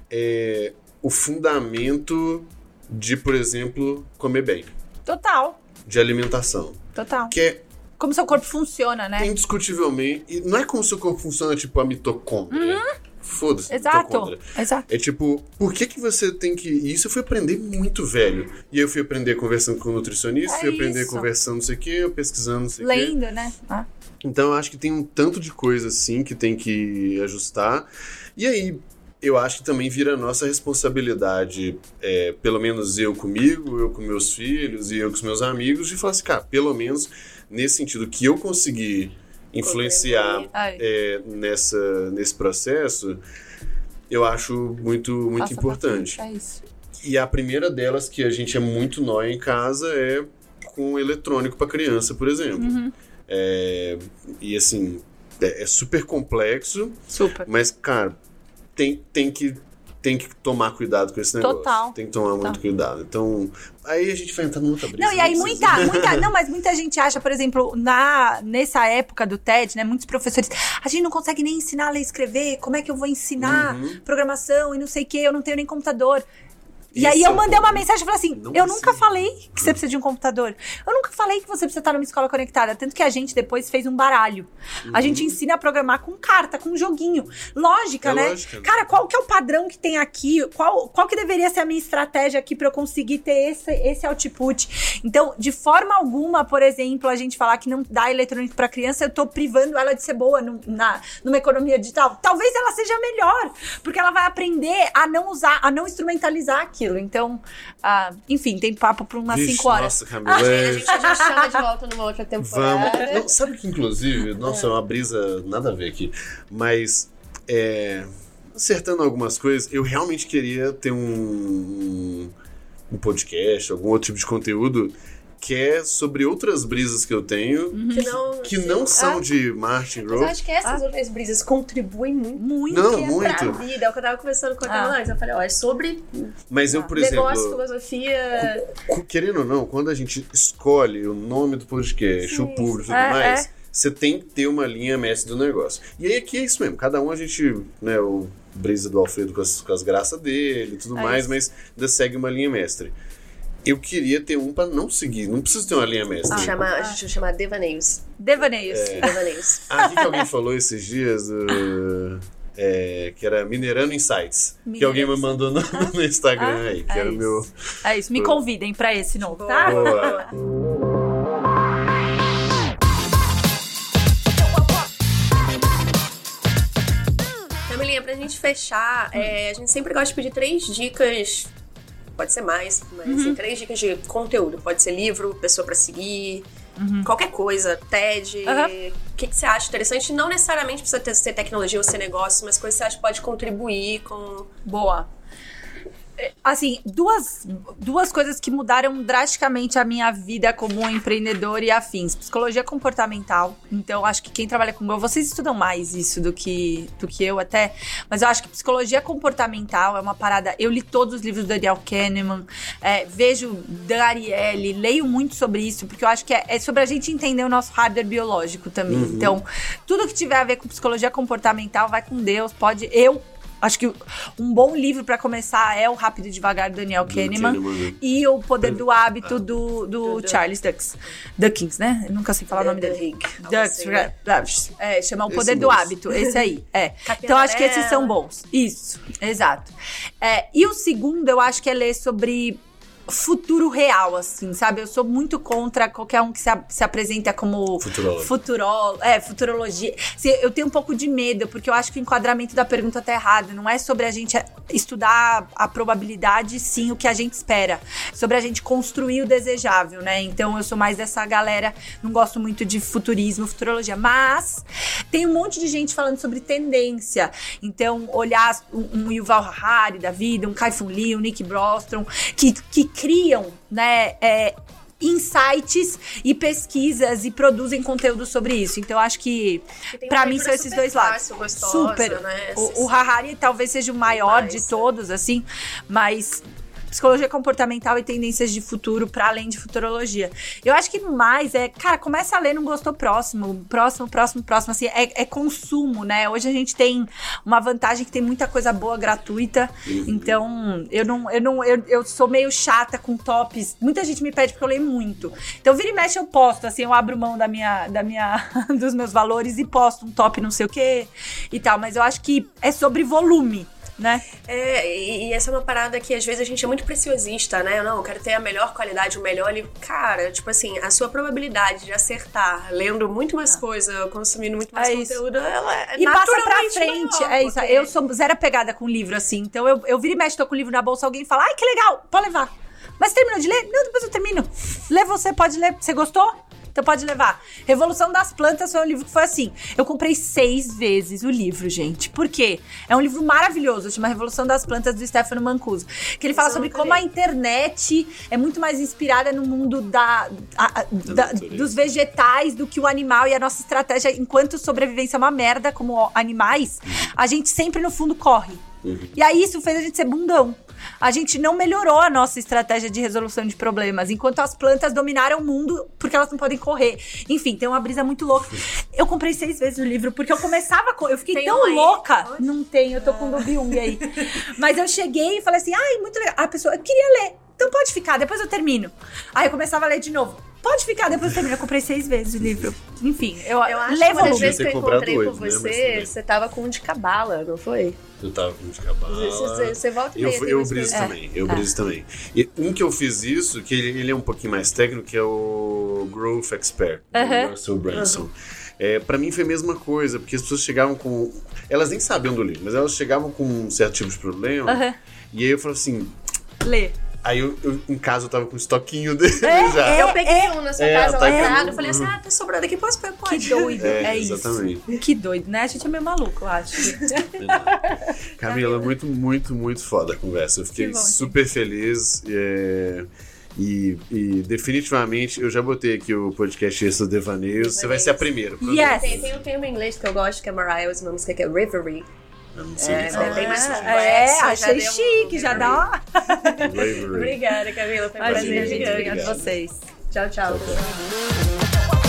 é, o fundamento de, por exemplo, comer bem, Total. de alimentação. Total. Que é Como seu corpo funciona, né? indiscutivelmente. E não é como se o corpo funciona tipo a mitocôndria. Foda-se. Uhum. Exato. mitocôndria. Exato. É tipo, por que que você tem que. E isso eu fui aprender muito velho. E eu fui aprender conversando com nutricionista, É fui aprender isso. conversando não sei o quê, pesquisando não sei o quê. Lendo, né? Ah. Então eu acho que tem um tanto de coisa assim que tem que ajustar. E aí, eu acho que também vira nossa responsabilidade, é, pelo menos eu comigo, eu com meus filhos e eu com os meus amigos, de falar assim, cara, pelo menos nesse sentido que eu consegui influenciar é, nessa, nesse processo, eu acho muito, muito Passa pra importante. frente, É isso. E a primeira delas, que a gente é muito nóia em casa, é com eletrônico para criança, por exemplo. Uhum. É, e assim, é, é super complexo, Super. mas, cara, tem, tem, que, tem que tomar cuidado com esse negócio. Total. Tem que tomar muito Total. cuidado. Então, aí a gente vai entrar numa outra. Não, e aí não muita, precisa. muita, não, mas muita gente acha, por exemplo, na nessa época do TED, né, muitos professores, a gente não consegue nem ensinar a ler e escrever, como é que eu vou ensinar Uhum. programação e não sei o que, eu não tenho nem computador. E aí é eu o mandei uma mensagem e falei assim: Não eu nunca falei que você precisa de um computador. Eu nunca falei que você precisa estar numa escola conectada. Tanto que a gente depois fez um baralho. A gente ensina a programar com carta, com joguinho. Lógica, É né? lógica. Cara, qual que é o padrão que tem aqui? Qual, qual que deveria ser a minha estratégia aqui pra eu conseguir ter esse, esse output? Então, de forma alguma, por exemplo, a gente falar que não dá eletrônico pra criança, eu tô privando ela de ser boa no- na, numa economia digital. Talvez ela seja melhor, porque ela vai aprender a não usar, a não instrumentalizar aquilo. Então, ah, enfim, tem papo por umas Vixe, 5 horas. Nossa, Camila. A é- gente, a gente chama de volta numa outra temporada. Vamos. Não, sabe que, inclusive, nossa, é uma brisa nada a ver aqui, mas é, acertando algumas coisas, eu realmente queria ter um, um podcast, algum outro tipo de conteúdo que é sobre outras brisas que eu tenho, Que não, que não são ah, de Martin Mas eu Grove. acho que essas outras brisas contribuem muito. Muito. Não, que é muito. pra vida. É o que eu tava conversando com a Ah. Camila antes. Eu falei, ó, é sobre Mas eu, por negócio, exemplo, filosofia. cu- querendo ou não, quando a gente escolhe o nome do podcast, Sim, o público e tudo É, mais, é. você tem que ter uma linha mestre do negócio. E aí aqui é isso mesmo, cada um a gente, né, o brisa do Alfredo com as, com as graças dele e tudo É mais, isso. mas ainda segue uma linha mestre. Eu queria ter um pra não seguir, não precisa ter uma linha mestre. Chama, a gente chama Devaneios. Devaneios. Devaneios. Ah, o que que alguém falou esses dias? do- é, que era Minerando Insights. Que alguém me mandou no, no Instagram Ah, aí, que é era o isso. meu. É isso, me convidem pra esse novo, tá? Boa. Camilinha, pra gente fechar, é, a gente sempre gosta de pedir três dicas. Pode ser mais, mas Uhum. assim, três dicas de conteúdo. Pode ser livro, pessoa pra seguir, Uhum. qualquer coisa, TED. O que, que você acha interessante? Não necessariamente precisa ter, ser tecnologia ou ser negócio, mas coisas que você acha que pode contribuir com. Boa. Assim, duas, duas coisas que mudaram drasticamente a minha vida como empreendedor e afins. Psicologia comportamental. Então, acho que quem trabalha com vocês estudam mais isso do que, do que eu até. Mas eu acho que psicologia comportamental é uma parada. Eu li todos os livros do Daniel Kahneman, é, vejo Dan Ariely, leio muito sobre isso, porque eu acho que é, é sobre a gente entender o nosso hardware biológico também. Então, tudo que tiver a ver com psicologia comportamental, vai com Deus. Pode. Eu Acho que um bom livro pra começar é o Rápido e Devagar, do Daniel Do Kahneman. Kahneman? E o Poder do Hábito do, do, Do- Charles Dux. Duckins, né? Eu nunca sei falar o nome dele. Dux, assim, né? é, chama O Esse Poder do. Hábito, esse aí. É. Então acho que esses são bons. Isso, exato. É, e o segundo, eu acho que é ler sobre futuro real, assim, sabe? Eu sou muito contra qualquer um que se, a- se apresenta como Futurólogo. É, futurologia. Assim, eu tenho um pouco de medo, porque eu acho que o enquadramento da pergunta tá errado. Não é sobre a gente estudar a probabilidade, sim, o que a gente espera. Sobre a gente construir o desejável, né? Então eu sou mais dessa galera, não gosto muito de futurismo, futurologia. Mas tem um monte de gente falando sobre tendência. Então, olhar um, um Yuval Harari da vida, um Kai-Fu Lee, um Nick Bostrom, que, que criam, né? é, insights e pesquisas e produzem conteúdo sobre isso. Então, eu acho que, uma mim, são esses dois lados. fácil, gostosa, Super. Né? O, o Harari talvez seja o maior Demais, de todos, assim, mas psicologia comportamental e tendências de futuro para além de futurologia. Eu acho que mais é, cara, começa a ler não gostou próximo, próximo, próximo, próximo, assim, é, é consumo, né? Hoje a gente tem uma vantagem que tem muita coisa boa gratuita, então eu não, eu não, eu, eu sou meio chata com tops. Muita gente me pede porque eu leio muito. Então vira e mexe eu posto, assim, eu abro mão da minha, da minha, dos meus valores e posto um top não sei o quê e tal, mas eu acho que é sobre volume. Né? É, e, e essa é uma parada que às vezes a gente é muito preciosista, né? Não, eu quero ter a melhor qualidade, o melhor livro. Cara, tipo assim, a sua probabilidade de acertar lendo muito mais coisa, consumindo muito mais É isso. conteúdo, ela é E passa pra frente. maior, é isso. porque- Eu sou zero apegada com livro, assim. Então eu, eu viro e mexo, tô com o livro na bolsa, alguém fala, ai, que legal, pode levar. Mas terminou de ler? Não, depois eu termino. Lê você, pode ler. Você gostou? Então pode levar. Revolução das Plantas foi um livro que foi assim. Eu comprei seis vezes o livro, gente. Por quê? É um livro maravilhoso, chama Revolução das Plantas, do Stefano Mancuso. Que ele fala sobre como a internet é muito mais inspirada no mundo da, a- a- da- dos vegetais do que o animal e a nossa estratégia, enquanto sobrevivência é uma merda como animais, a gente sempre no fundo corre. E aí isso fez a gente ser bundão. A gente não melhorou a nossa estratégia de resolução de problemas, enquanto as plantas dominaram o mundo porque elas não podem correr. Enfim, tem uma brisa muito louca. Eu comprei seis vezes o livro porque eu começava com. Eu fiquei Tem tão um aí? louca. Onde? Não tem, eu tô com o do Byung aí. Mas eu cheguei e falei assim: ai, muito legal. A pessoa, eu queria ler. Então pode ficar, depois eu termino. Aí eu começava a ler de novo. Pode ficar, depois eu termino. Eu comprei seis vezes o livro. Enfim, eu, Eu acho que uma das vezes que eu encontrei com oito, né? Mas você, bem. você tava com um de cabala, não foi? Eu tava com de cabala. Você, você- você volta e Eu, eu briso também, eu É. briso também. E um que eu fiz isso, que ele, ele é um pouquinho mais técnico, que é o Growth Expert, do Aham. Russell Branson. É, pra mim foi a mesma coisa, porque as pessoas chegavam com. Elas nem sabiam do livro, mas elas chegavam com um certo tipo de problema. Aham. E aí eu falei assim. Lê. Aí eu, eu, em casa eu tava com o estoquinho dele É, já. é, Eu peguei um na sua É, casa tá aqui. eu falei assim, ah, tá sobrando aqui, posso pegar? Que Pode. doido. É, É, isso. exatamente. Que doido, né? A gente é meio maluco, eu acho. Camila, muito, muito, muito foda a conversa. Eu fiquei Que bom, gente. super feliz. é, E, e definitivamente eu já botei aqui o podcast Extra Devaneios. Você vai ser a primeira. Yes. Tem, tem um termo em inglês que eu gosto, que é Mariah, uma música que é Reverie. Eu não sei É, nem falar. é bem mais É, já achei um- chique, já dá uma. Obrigada, Camila. Foi um prazer gente. gigante. Obrigada a vocês. Tchau, tchau. Tchau, tchau.